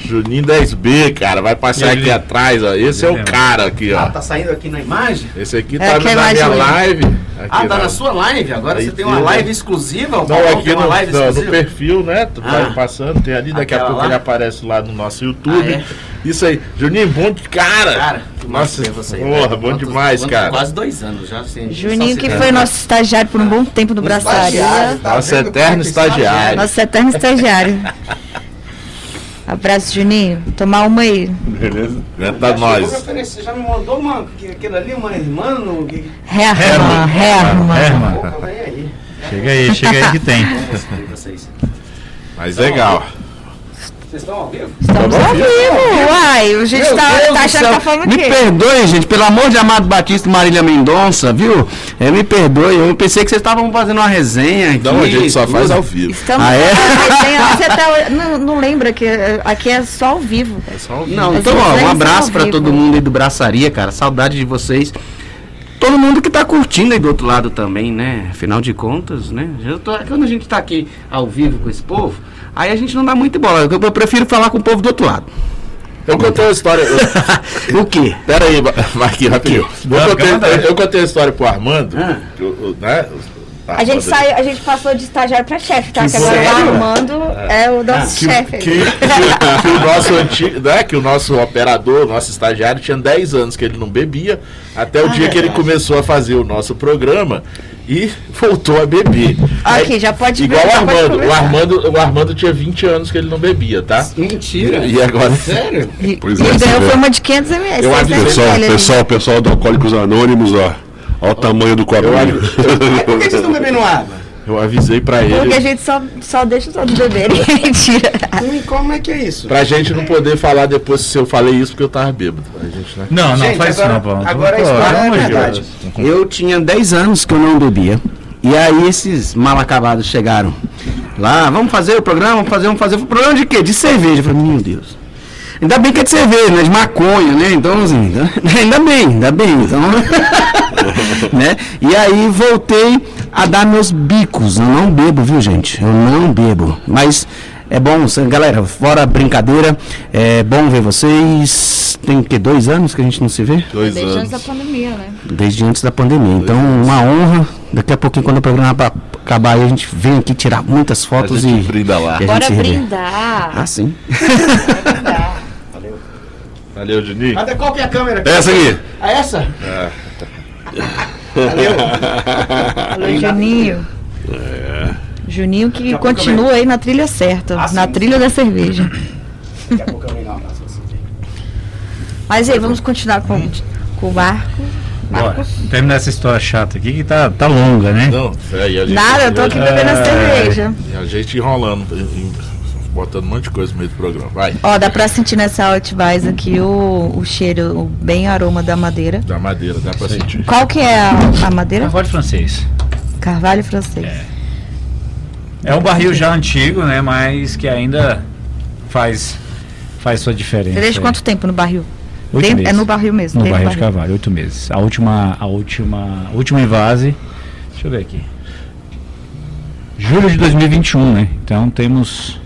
Juninho 10B, cara, vai passar aqui atrás, ó. Esse é o cara aqui, Ah, ó. tá saindo aqui na imagem? Esse aqui É, tá é na minha live. Aqui Ah, tá na- sua live? Agora Aí você tem uma live né? exclusiva? O Não, aqui tem uma no, live não, no perfil, né? Tu vai Ah. passando, tem ali, daqui a Aquela pouco lá? ele aparece lá no nosso YouTube. Ah, é? Isso aí. Juninho, bom de cara. Cara, que massa Nossa, você. porra, velho. bom Quantos- demais, quantos- cara. Quase dois anos já. Assim, Juninho, que foi nosso estagiário por um bom tempo no Braçaria. tá Nosso eterno estagiário. Nosso eterno estagiário. [LAUGHS] Abraço, Juninho. Tomar uma aí. Beleza? Chegou me nós. oferecer, já me mandou uma, que- aquele ali, uma irmã. no- Herman, Herman. Herman. Chega aí, chega aí que tem. Mas legal. Vocês estão ao vivo? Estamos ao vivo. Uai, a gente tá, tá do achando que tá falando Me perdoe, gente, pelo amor de Amado Batista e Marília Mendonça, viu? É, me perdoe, eu pensei que vocês estavam fazendo uma resenha aqui. Não, a gente só faz ao vivo. Estamos Ah, é? Tem- você até não, não lembra que aqui é só ao vivo. É só ao vivo. Não, então, ó, um são abraço vivo. todo mundo aí do Braçaria, cara. Saudade de vocês. Todo mundo que tá curtindo aí do outro lado também, né? Afinal de contas, né? Tô- quando a gente tá aqui ao vivo com esse povo, aí a gente não dá muita bola. Eu, eu prefiro falar com o povo do outro lado. Eu contei uma história. eu- [LAUGHS] o quê? Pera aí, Marquinhos, rapidinho. Eu Não, contei, eu, eu contei a história pro Armando. Ah. que o- o- né? A gente saiu, a gente passou de estagiário pra chefe, tá? Que agora o? Armando é o nosso que, chefe. que, que- que o nosso antigo, né, que o nosso operador, nosso estagiário tinha 10 anos que ele não bebia, até o Ah, dia que ele começou a fazer o nosso programa e voltou a beber. Aqui, já pode Igual ver, o Armando, o. Armando, o Armando tinha 20 anos que ele não bebia, tá? Mentira. E agora Sério? E, Pois e é, você ganhou uma de 500 ml. Eu 600 avisei. Pessoal, pessoal, pessoal do Alcoólicos Anônimos, ó. Olha o tamanho do Mas por que vocês estão bebendo água? Eu avisei pra Porque a ele, gente só, só deixa os outros beberem. [LAUGHS] Mentira. Hum, Como é que é isso? pra gente não poder falar depois se eu falei isso porque eu tava bêbado. A gente, né? Não, não, Gente, faz agora- isso não, Paulo. agora a Pô, história é verdade. Eu tinha 10 anos que eu não bebia. E aí esses mal acabados chegaram lá, vamos fazer o programa, vamos fazer, vamos fazer. Programa de quê? De cerveja. Eu falei, meu Deus. Ainda bem que é de cerveja, né? De maconha, né? Então, assim, [LAUGHS] ainda bem, ainda bem. Então, [LAUGHS] né? E aí voltei a dar meus bicos. Eu não bebo, viu, gente? Eu não bebo. Mas é bom, galera, fora brincadeira, é bom ver vocês. Tem que dois anos que a gente não se vê? Dois Desde antes da anos. pandemia, né? Desde antes da pandemia. Então, uma honra. Daqui a pouquinho, quando o programa acabar, a gente vem aqui tirar muitas A fotos gente e. brinda lá. e a Bora gente brindar. Ah, sim. brindar. [LAUGHS] Valeu, Juninho. Cadê qual que é a câmera? aqui? Essa aqui. Ah, essa? Valeu. Alô, Juninho. Juninho que pouco continua aí na trilha certa, Ah, na sim. trilha da cerveja. Daqui a pouco eu venho dar um abraço a você. Mas aí, vamos continuar com, com o Marco. Bora, terminar essa história chata aqui que tá, tá longa, né? Não, aí a gente. Nada, eu tô aqui bebendo a É. cerveja. E a gente enrolando, botando um monte de coisa no meio do programa. Vai. Ó, dá pra sentir nessa Outwise aqui o, o cheiro, o bem aroma da madeira. Da madeira, dá pra sentir. Qual que é a, a madeira? Carvalho francês. Carvalho francês. É um barril já antigo, né? Mas que ainda faz, faz sua diferença. Aí. quanto tempo no barril? Oito Dentro- meses. é no barril mesmo. No do barril de carvalho, oito meses. A última, a última, a última invase. Deixa eu ver aqui. Julho de 2021, né? Então temos.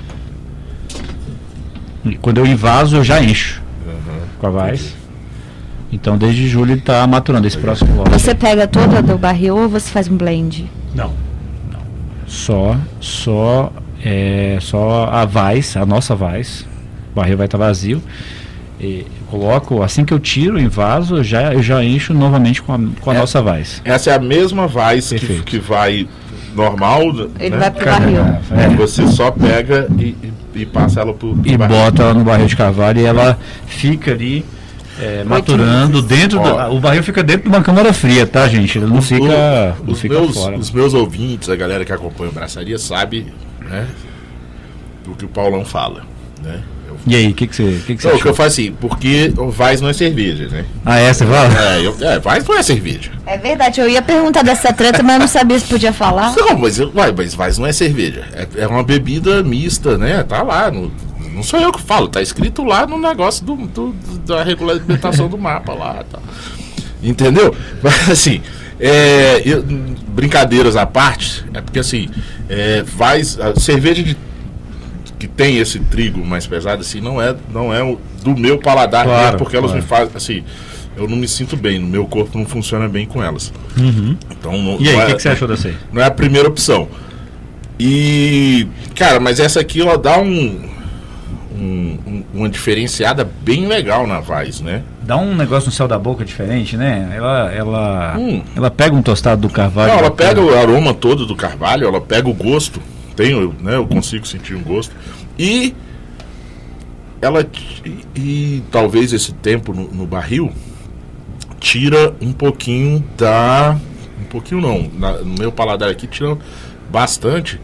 Quando eu invaso, eu já encho com a vaz. Então desde julho ele tá maturando esse próximo lote. Você pega toda do barril ou você faz um blend? Não, não. Só, só, é, só a vaz, a nossa vaz. O barril vai estar vazio. E coloco, assim que eu tiro em vaso, eu já, eu já encho novamente com a, com a É. nossa vaz. Essa é a mesma vaz que, que vai normal. Ele né? vai pro barril. É. Você só pega e, e- e passa ela pro, pro e barril. bota ela no barril de carvalho e ela fica ali é, maturando dentro do, o barril fica dentro de uma câmara fria, tá gente? Ele não fica, O- não os, fica meus, fora. os meus ouvintes, a galera que acompanha o Braçaria, sabe né, do que o Paulão fala. Né? E aí, o que que você, que que você não, o que achou? eu faço assim, porque o Vaz não é cerveja, né? Ah, é, você fala? É, eu, é Vaz não é cerveja. É verdade, eu ia perguntar dessa treta, mas eu não sabia se podia falar. Não, mas, ué, mas Vaz não é cerveja. É, é uma bebida mista, né? Tá lá. No, não sou eu que falo, tá escrito lá no negócio do, do- da regulamentação do mapa lá. Tá. Entendeu? [LAUGHS] Mas assim, é, eu- brincadeiras à parte, é porque assim, é, Vaz, a cerveja de- que tem esse trigo mais pesado, assim, não é, não é do meu paladar, Claro, mesmo, porque elas claro. me fazem, assim, eu não me sinto bem, no meu corpo não funciona bem com elas. Então, não, Uhum. E aí, não o é- que, que você achou dessa aí? não é a primeira opção. E, cara, mas essa aqui ela dá um, um- um- uma diferenciada bem legal na Vaz, né? Dá um negócio no céu da boca diferente, né? Ela, ela, Hum. ela pega um tostado do carvalho. Não, ela pega o aroma todo do carvalho, ela pega o gosto, tem, o- né? Eu consigo sentir um gosto. E ela e, e talvez esse tempo no, no barril tira um pouquinho da. Um pouquinho não. na- no meu paladar aqui tira bastante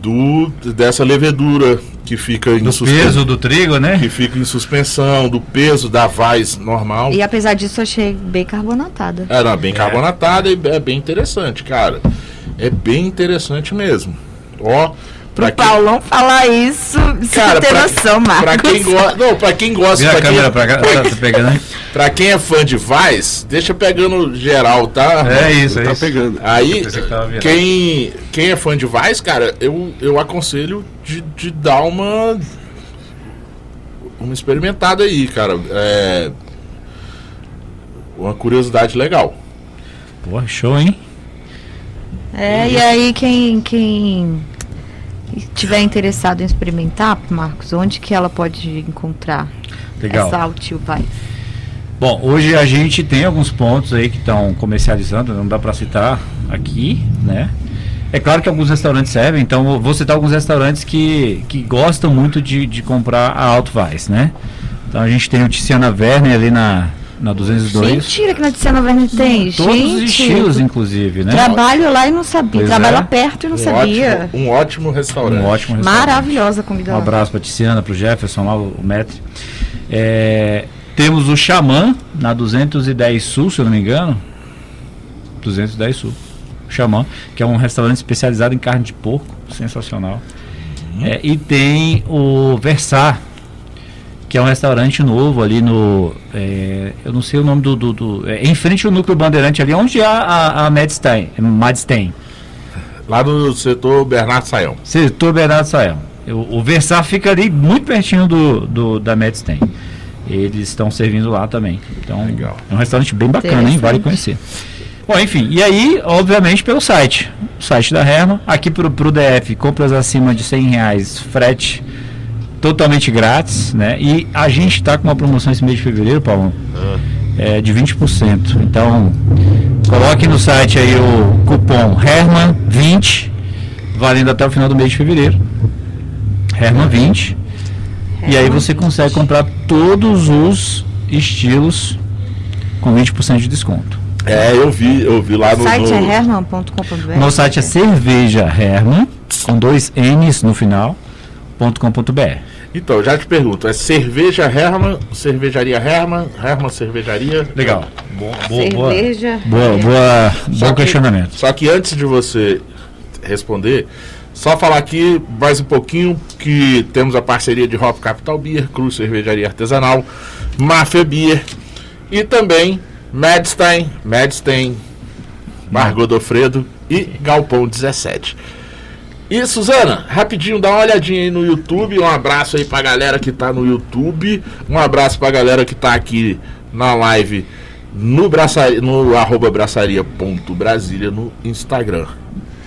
do dessa levedura que fica em do suspen- peso do trigo, né? que fica em suspensão, do peso da vaz normal. E apesar disso, eu achei bem carbonatada. É, não, bem carbonatada e é bem interessante, cara. É bem interessante mesmo. Ó, Pro pra quem, Paulão falar isso, você cara, tem pra, noção, Marcos. pra quem gosta, não, pra quem gosta, Vira a pra quem, câmera pra cá, tá, tá pegando aí? [LAUGHS] pra quem é fã de Vaz, deixa pegando geral, tá? É isso, é Tá isso. pegando. Aí, que quem, quem é fã de Vaz, cara, eu, eu aconselho de, de dar uma uma experimentada aí, cara. É uma curiosidade legal. Pô, show, hein? É, e aí quem, quem tiver interessado em experimentar, Marcos, onde que ela pode encontrar Legal. essa Altil vai? Bom, hoje a gente tem alguns pontos aí que estão comercializando, não dá para citar aqui, né? É claro que alguns restaurantes servem, então vou citar alguns restaurantes que, que gostam muito de, de comprar a Alto Weiss, né? Então a gente tem o Tiziana Werner ali na, na 202. Mentira que na Tiziana Verne tem, Todos gente. os estilos, inclusive, né? Trabalho lá e não sabia. Pois Trabalho é. lá perto e não Um sabia. ótimo, um ótimo restaurante. Um ótimo restaurante. Maravilhosa a comida Um abraço para Tiziana, para o Jefferson lá, o Metre. É, temos o Xamã na 210 Sul, se eu não me engano. 210 Sul. Xamã, que é um restaurante especializado em carne de porco, sensacional. É, e tem o Versar, que é um restaurante novo ali no. é, eu não sei o nome do. do, do- é, em frente ao núcleo Bandeirante ali, onde há a, a Madstein. Madstein. Lá no setor Bernardo Saião. Setor Bernardo Sael. O, o Versar fica ali muito pertinho do, do da Medstein. Eles estão servindo lá também. Então, Legal. é um restaurante bem bacana, hein? Vale conhecer. Bom, enfim, e aí, obviamente, pelo site. O site da Herman. Aqui pro, pro DF, compras acima de 100 reais, frete totalmente grátis, né? E a gente está com uma promoção esse mês de fevereiro, Paulo, é, de 20%. Então, coloque no site aí o cupom Herman20, valendo até o final do mês de fevereiro. Herman20. E aí você consegue comprar todos os estilos com 20% de desconto. É, eu vi, eu vi lá O no. site no- é herman.com.br. No site é cerveja Herman, com dois N's no final, ponto .com.br. Então, já te pergunto, é cerveja Herman, cervejaria Herman, Herman cervejaria? Legal. Boa, boa, Cerveja. boa, boa, Só bom que- questionamento. Só que antes de você responder, só falar aqui mais um pouquinho que temos a parceria de Hop Capital Beer, Cruz Cervejaria Artesanal, Mafia Beer e também Madstein, Madstein, Bar Godofredo e Galpão 17. E Suzana, rapidinho, dá uma olhadinha aí no YouTube. Um abraço aí pra galera que tá no YouTube. Um abraço pra galera que tá aqui na live no, braçaria, no arroba braçaria.brasília no Instagram.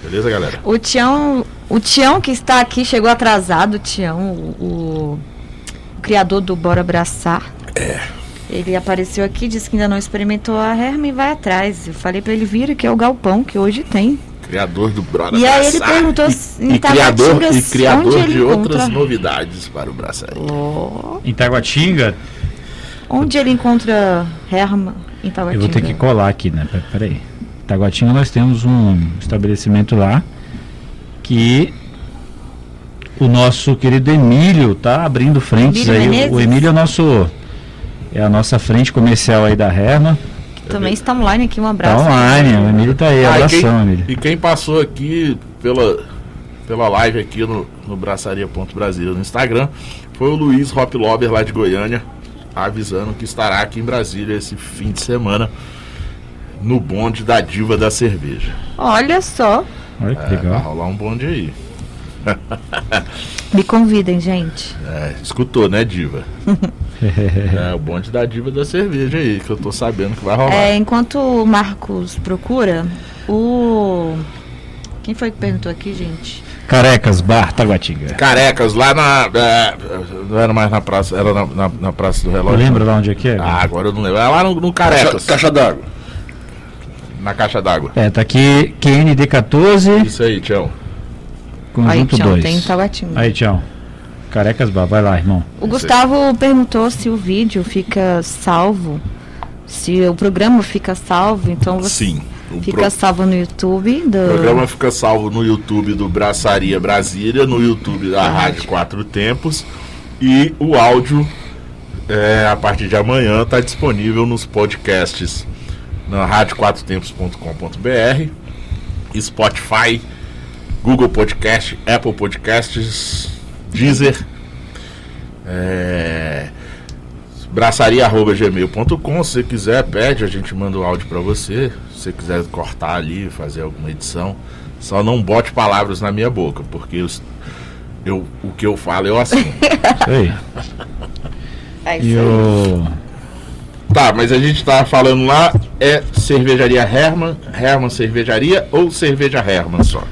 Beleza, galera? O Tião, o Tião que está aqui chegou atrasado, o Tião, o, o- o criador do Bora Abraçar. Ele apareceu aqui, disse que ainda não experimentou a Herma e vai atrás. Eu falei pra ele vir aqui ao galpão que hoje tem. Criador do Brother E aí ele perguntou E- se e, criador, e criador de outras encontra- novidades para o Braçaria. Oh, Em Taguatinga, onde ele encontra Herma em eu Taguatinga? vou ter que colar aqui, né? Pe- Peraí. Em Taguatinga nós temos um estabelecimento lá que o nosso querido Emílio tá abrindo frentes Emílio aí. O- Menezes? O Emílio é o nosso é a nossa frente comercial aí da Herma. Também está online aqui, um Tá abraço. online, o Emílio tá aí, Ah, e abração, quem, Emílio. e quem passou aqui pela, pela live aqui no, no Braçaria.brasil no Instagram foi o Luiz Hop Lover lá de Goiânia, avisando que estará aqui em Brasília esse fim de semana no bonde da diva da cerveja. Olha só, Olha que É, vai legal. rolar um bonde aí. Me convidem, gente. É, escutou, né, diva? [LAUGHS] é o bonde da diva da cerveja aí, que eu tô sabendo que vai rolar. É, enquanto o Marcos procura, o. Quem foi que perguntou aqui, gente? Carecas, Bar Taguatinga. Carecas, lá na. é, não era mais na praça, era na, na, na Praça do Relógio. lembro lá onde é que é? Ah, agora eu não lembro. É lá no, no Caixa, Carecas, caixa d'água. na caixa d'água. É, tá aqui QND14, Isso aí, Tião. Aí, conjunto Tião, 2. tem Taguatinga. Aí, tchau. Carecas Bar, vai lá, irmão. O Gustavo perguntou se o vídeo fica salvo, se o programa fica salvo, então você Sim. Fica pro- salvo no YouTube do. o programa fica salvo no YouTube do Braçaria Brasília, no YouTube da Rádio Quatro Tempos. E o áudio, é, a partir de amanhã, está disponível nos podcasts na radioquatrotempos.com.br, Spotify, Google Podcast, Apple Podcasts, Deezer, é, braçaria.gmail.com. Se você quiser, pede, a gente manda o áudio para você. Se você quiser cortar ali, fazer alguma edição, só não bote palavras na minha boca, porque os- eu, o que eu falo eu. [LAUGHS] Isso aí. É E isso aí. o. tá, mas a gente tava falando lá, é cervejaria Herman, Herman Cervejaria ou cerveja Herman só?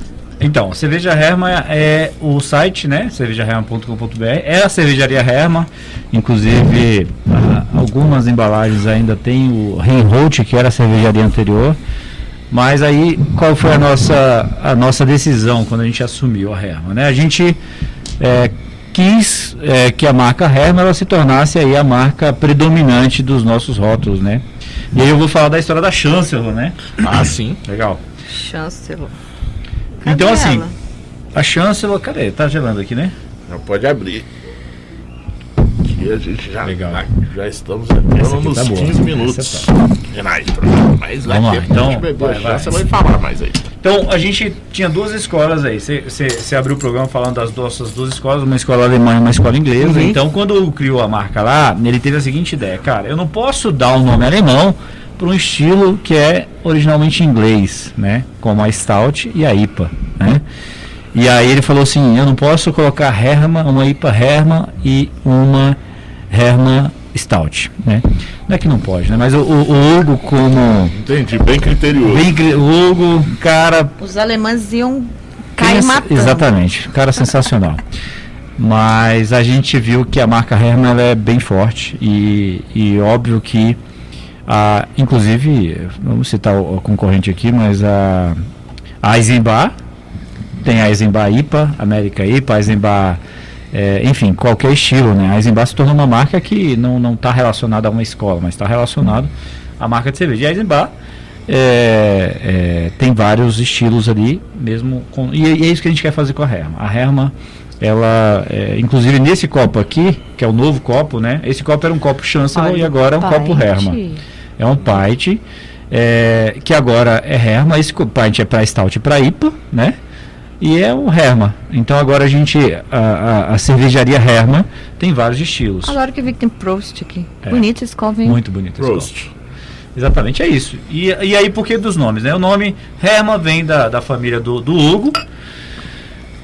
Então, Cerveja Herma é o site, né? cervejaherma.com.br. É a cervejaria Herma. Inclusive, algumas embalagens ainda tem o Reinhold, que era a cervejaria anterior. Mas aí, qual foi a nossa, a nossa decisão quando a gente assumiu a Herma? Né? A gente é, quis é, que a marca Herma ela se tornasse aí a marca predominante dos nossos rótulos, né? E aí eu vou falar da história da Chancellor, né? Ah, sim. Legal. Chancellor. Então, Cadê assim, ela? a Chancellor, cadê? Tá gelando aqui, né? Já pode abrir. Aqui a gente já, Legal. já estamos nos tá boa. 15 minutos Essa finais do programa. Mas daqui Vamos lá, a então, a vai, vai. você vai falar mais aí. Então, a gente tinha duas escolas aí. Você abriu o programa falando das nossas duas escolas, uma escola alemã e uma escola inglesa. Uhum. Então, quando criou a marca lá, ele teve a seguinte ideia: cara, eu não posso dar um nome alemão para um estilo que é originalmente inglês, né? Como a Stout e a IPA, né? E aí ele falou assim: eu não posso colocar Herma, uma IPA Herma e uma Herma Stout, né? Não é que não pode, né? Mas o, o, o Hugo, como. Entendi, bem criterioso. Bem, o Hugo, cara, Os alemães iam cair matando. Exatamente, cara sensacional. Mas a gente viu que a marca Herman ela é bem forte e, e óbvio que, inclusive, vamos citar o, o concorrente aqui, mas a, a tem a Eisenbar IPA, América IPA, Eisenbar, é, enfim, qualquer estilo, né? A Eisenbar se tornou uma marca que não está relacionada a uma escola, mas está relacionado à marca de cerveja. E a Eisenbar é, é, tem vários estilos ali, mesmo com, e, e é isso que a gente quer fazer com a Herma. A Herma, ela, é, inclusive nesse copo aqui, que é o novo copo, né? Esse copo era um copo Chancellor Olha e agora é um o copo pint. Herma. É um pint, é, que agora é Herma. Esse pint é para Stout e para IPA, né? E é o Herma. Então agora a gente, a, a, a cervejaria Herma tem vários estilos. Agora que eu vi que tem Prost aqui. É. Bonito esse copo, hein? Muito bonito esse copo. Prost. Exatamente, é isso. E, e aí, por que dos nomes? Né? O nome Herma vem da, da família do, do Hugo,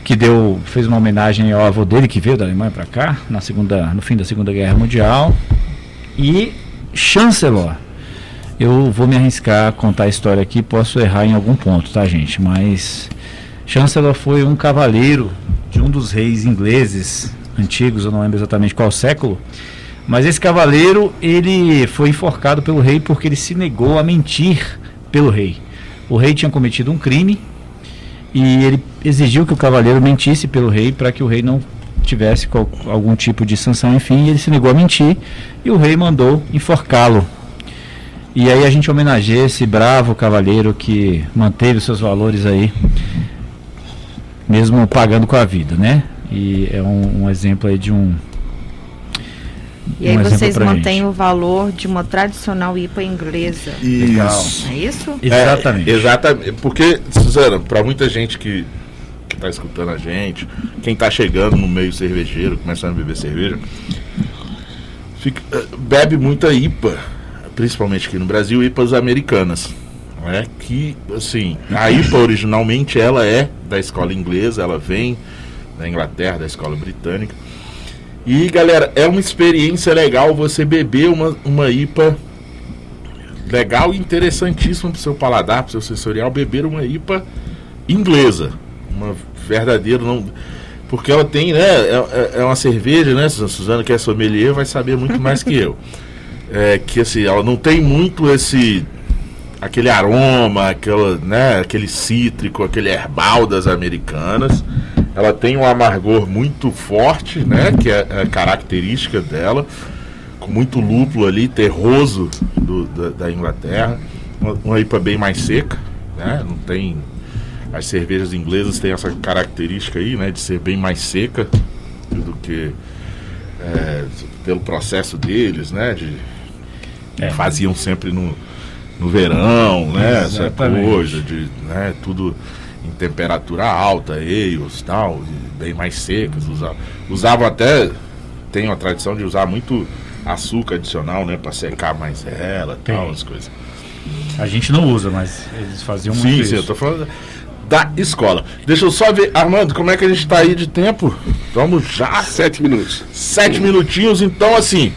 que deu, fez uma homenagem ao avô dele, que veio da Alemanha para cá, na segunda, no fim da Segunda Guerra Mundial. E Chancellor. Eu vou me arriscar a contar a história aqui, posso errar em algum ponto, tá, gente? Mas Chancellor foi um cavaleiro de um dos reis ingleses antigos, eu não lembro exatamente qual século, Mas esse cavaleiro, ele foi enforcado pelo rei porque ele se negou a mentir pelo rei. O rei tinha cometido um crime e ele exigiu que o cavaleiro mentisse pelo rei para que o rei não tivesse qual- algum tipo de sanção, enfim, ele se negou a mentir e o rei mandou enforcá-lo. E aí a gente homenageia esse bravo cavaleiro que manteve os seus valores aí, mesmo pagando com a vida, né? E é um, um exemplo aí de um. E aí um exemplo vocês mantêm gente. o valor de uma tradicional IPA inglesa. Isso. É isso? Exatamente. É, exatamente. Porque, Suzana, para muita gente que, que tá escutando a gente, quem tá chegando no meio cervejeiro, começando a beber cerveja, fica- eh, bebe muita IPA, principalmente aqui no Brasil, IPAs americanas. Né? Que, assim, a IPA originalmente ela é da escola inglesa, ela vem da Inglaterra, da escola britânica. E, galera, é uma experiência legal você beber uma, uma IPA legal e interessantíssimo pro seu paladar, pro seu sensorial, beber uma IPA inglesa. Uma verdadeira. Não, porque ela tem, né? É, é- é uma cerveja, né? Suzana- Suzana, que é sommelier, vai saber muito [LAUGHS] mais que eu. É que assim, ela não tem muito esse. aquele aroma, aquela, né, aquele cítrico, aquele herbal das americanas. Ela tem um amargor muito forte, né? Que é a característica dela com muito lúpulo ali, terroso do- da, da Inglaterra. Uma, uma IPA bem mais seca, né? Não tem. As cervejas inglesas têm essa característica aí, né? De ser bem mais seca do que é, pelo processo deles, né? De, É. Faziam sempre no, no verão, né? Essa Exatamente. coisa de né? tudo em temperatura alta, ales tal, e bem mais secas. Usavam, usavam até, tem uma tradição de usar muito açúcar adicional, né? Pra secar mais ela tal, Tem. as coisas. A gente não usa, mas eles faziam muito Sim, isso. sim, eu tô falando da escola. Deixa eu só ver, Armando, como é que a gente tá aí de tempo? Vamos já, Sete minutos. sete minutinhos, então assim.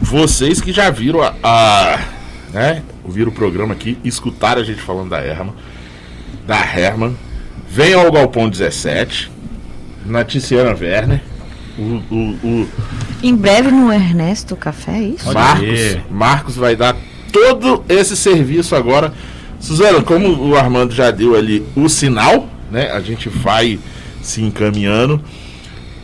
Vocês que já viram a. a né? Ouviram o programa aqui, escutaram a gente falando da Herman. Da Herman. Venham ao Galpão 17. Na Tiziana Werner. O, o, o Em breve no Ernesto Café, é isso? Marcos. Marcos vai dar todo esse serviço agora. Suzana, como o Armando já deu ali o sinal, né? A gente vai se encaminhando.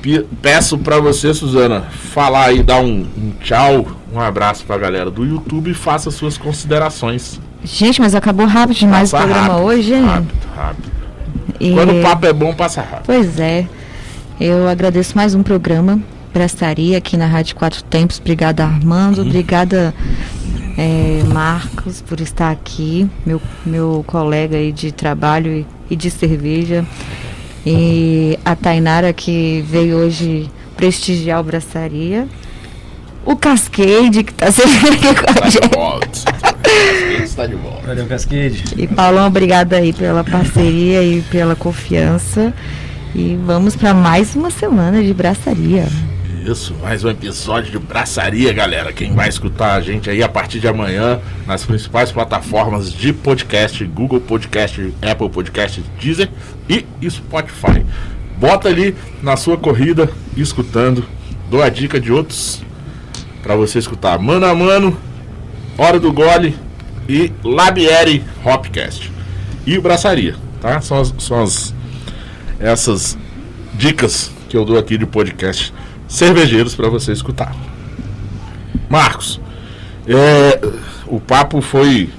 Pe- Peço pra você, Suzana, falar aí, dar um, um tchau, um abraço pra galera do YouTube e faça suas considerações. Gente, mas acabou rápido demais Passa o programa rápido, hoje, hein? Rápido, rápido. E- Quando o papo é bom, passa rápido. Pois é. Eu agradeço mais um programa. Prestaria aqui na Rádio Quatro Tempos. Obrigada, Armando. Obrigada, eh, Marcos, por estar aqui. Meu, meu colega aí de trabalho e, e de cerveja. E a Tainara, que veio hoje prestigiar o Braçaria. O Cascade, que está sempre aqui com a gente. Está de volta. Valeu, Cascade. E Paulão, obrigada aí pela parceria e pela confiança. E vamos para mais uma semana de braçaria. Isso, mais um episódio de Braçaria, galera. Quem vai escutar a gente aí a partir de amanhã nas principais plataformas de podcast, Google Podcast, Apple Podcast, Deezer e Spotify. Bota ali na sua corrida, escutando. Dou a dica de outros para você escutar Mano a Mano, Hora do Gole e Labieri Hopcast. E o Braçaria, tá? São as, são as essas dicas que eu dou aqui de podcast cervejeiros para você escutar. Marcos, é, o papo foi.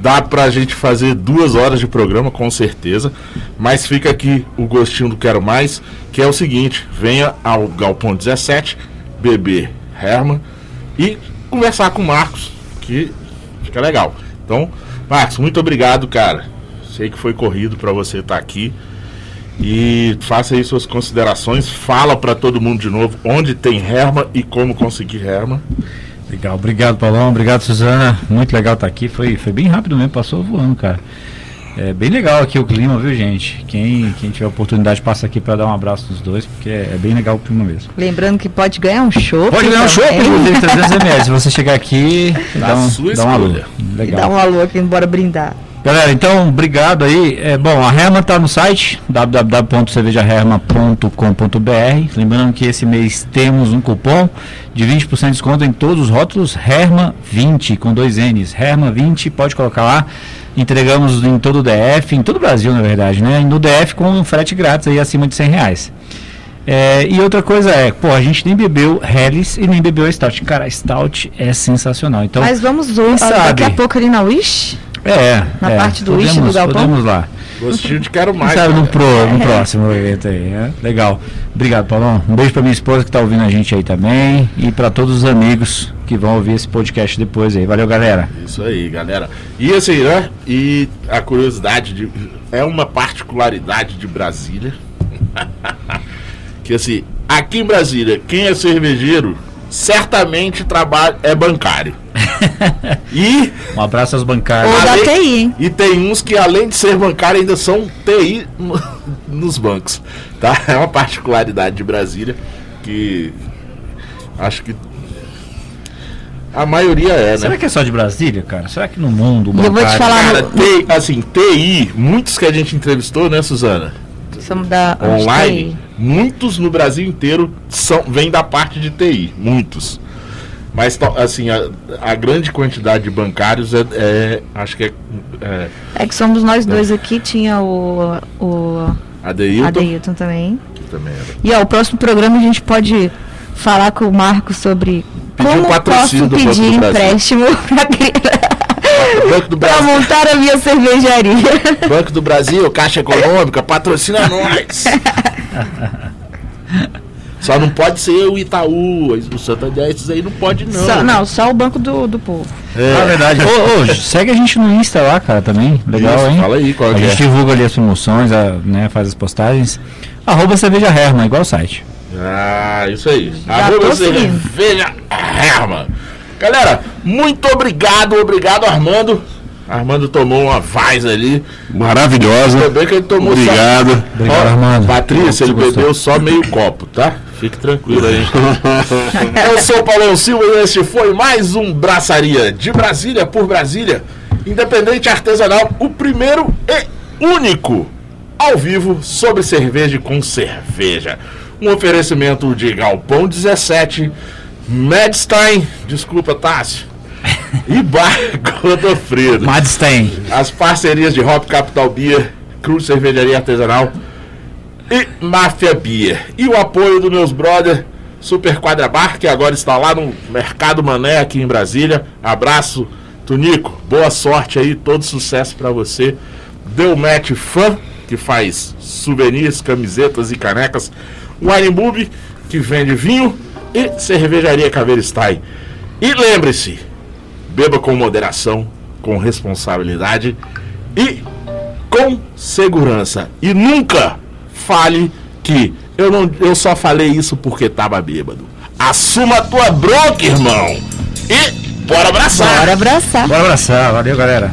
Dá pra gente fazer duas horas de programa, com certeza. Mas fica aqui o gostinho do Quero Mais, que é o seguinte: venha ao Galpão 17, beber Herman e conversar com o Marcos, que fica legal. Então, Marcos, muito obrigado, cara. Sei que foi corrido para você estar aqui. E faça aí suas considerações. Fala para todo mundo de novo onde tem Herman e como conseguir Herman. Legal, obrigado, Paulão. Obrigado, Suzana. Muito legal estar aqui. Foi, foi bem rápido mesmo, passou voando, cara. É bem legal aqui o clima, viu, gente? Quem, quem tiver oportunidade, passa aqui para dar um abraço dos dois, porque é, é bem legal o clima mesmo. Lembrando que pode ganhar um show. Pode ganhar um show, inclusive 300 ml. Se você chegar aqui, dá um, dá um alô. E Legal. dá um alô aqui, bora brindar. Galera, então, obrigado aí. É, bom, a Herma está no site www.cervejaherma.com.br. Lembrando que esse mês temos um cupom de 20% de desconto em todos os rótulos Herma 20 com dois N's. Herma 20, pode colocar lá. Entregamos em todo o DF, em todo o Brasil, na verdade, né? No DF com um frete grátis aí acima de 100 reais. É, e outra coisa é, pô, a gente nem bebeu Helles e nem bebeu Stout. Cara, a Stout é sensacional. Então, Mas vamos hoje, daqui a pouco ali na Wish. é, na é, parte do podemos, Wish do Galpão? Podemos lá. Gostinho de quero mais. sabe no, pro, no próximo evento aí, né? Legal. Obrigado, Paulão. Um beijo pra minha esposa que tá ouvindo a gente aí também. E pra todos os amigos que vão ouvir esse podcast depois aí. Valeu, galera. Isso aí, galera. E assim, né? E a curiosidade de. É uma particularidade de Brasília. [LAUGHS] que assim, aqui em Brasília, quem é cervejeiro certamente trabalha, é bancário. [LAUGHS] e, Um abraço aos bancários. Ou da Além- TI, hein? e tem uns que, além de ser bancário, ainda são TI no- nos bancos. Tá? [LAUGHS] É uma particularidade de Brasília que acho que a maioria é, né? Será que é só de Brasília, cara? Será que no mundo o E eu vou te bancário- falar- Cara, TI, assim, TI, muitos que a gente entrevistou, né, Suzana? Somos da Online, muitos no Brasil inteiro são, vêm da parte de TI, muitos. Mas, assim, a, a grande quantidade de bancários é, é- acho que é, é É que somos nós dois aqui, tinha o, o Adeilton, Adeilton também. que também era. E ó, o próximo programa a gente pode falar com o Marco sobre Pedir um como patrocínio posso pedir empréstimo [LAUGHS] pra, criar- Banco do [LAUGHS] pra Brasil, montar a minha cervejaria. [LAUGHS] Banco do Brasil, Caixa Econômica, patrocina nós! [LAUGHS] Só não pode ser o Itaú, o Santander, esses aí não pode não. Só, não, só o Banco do, do Povo. É. Na verdade, ô, ô, segue a gente no Insta lá, cara, também. Legal, Isso, hein? Fala aí qual A que gente é. divulga ali as promoções, a- né, faz as postagens. Arroba cerveja Herma, igual o site. Ah, isso aí. Já Arroba cerveja Herman. Galera, muito obrigado, obrigado Armando. Armando tomou uma vaz ali. Maravilhosa. Ainda bem que ele tomou Obrigado. Obrigado, Ó, Armando. Patrícia, ele gostou? bebeu só meio copo, tá? Fique tranquilo aí. [LAUGHS] Eu sou o Paulão Silva e este foi mais um Braçaria de Brasília por Brasília. Independente artesanal, o primeiro e único ao vivo sobre cerveja com cerveja. Um oferecimento de Galpão 17, Medstein, desculpa, Tássio, e Bar [LAUGHS] Godofredo. Madstein. As parcerias de Hop Capital Beer, Cruz Cervejaria Artesanal e Máfia Beer. E o apoio dos meus brother Super Quadra Bar, que agora está lá no Mercado Mané, aqui em Brasília. Abraço, Tunico. Boa sorte aí, todo sucesso para você. Deu Match Fã, que faz souvenirs, camisetas e canecas. Wine Boob, que vende vinho. E Cervejaria Caveira Style. E lembre-se, beba com moderação, com responsabilidade e com segurança. E nunca fale que eu, não, eu só falei isso porque tava bêbado. Assuma a tua bronca, irmão. E bora abraçar. Bora abraçar. Bora abraçar, valeu galera.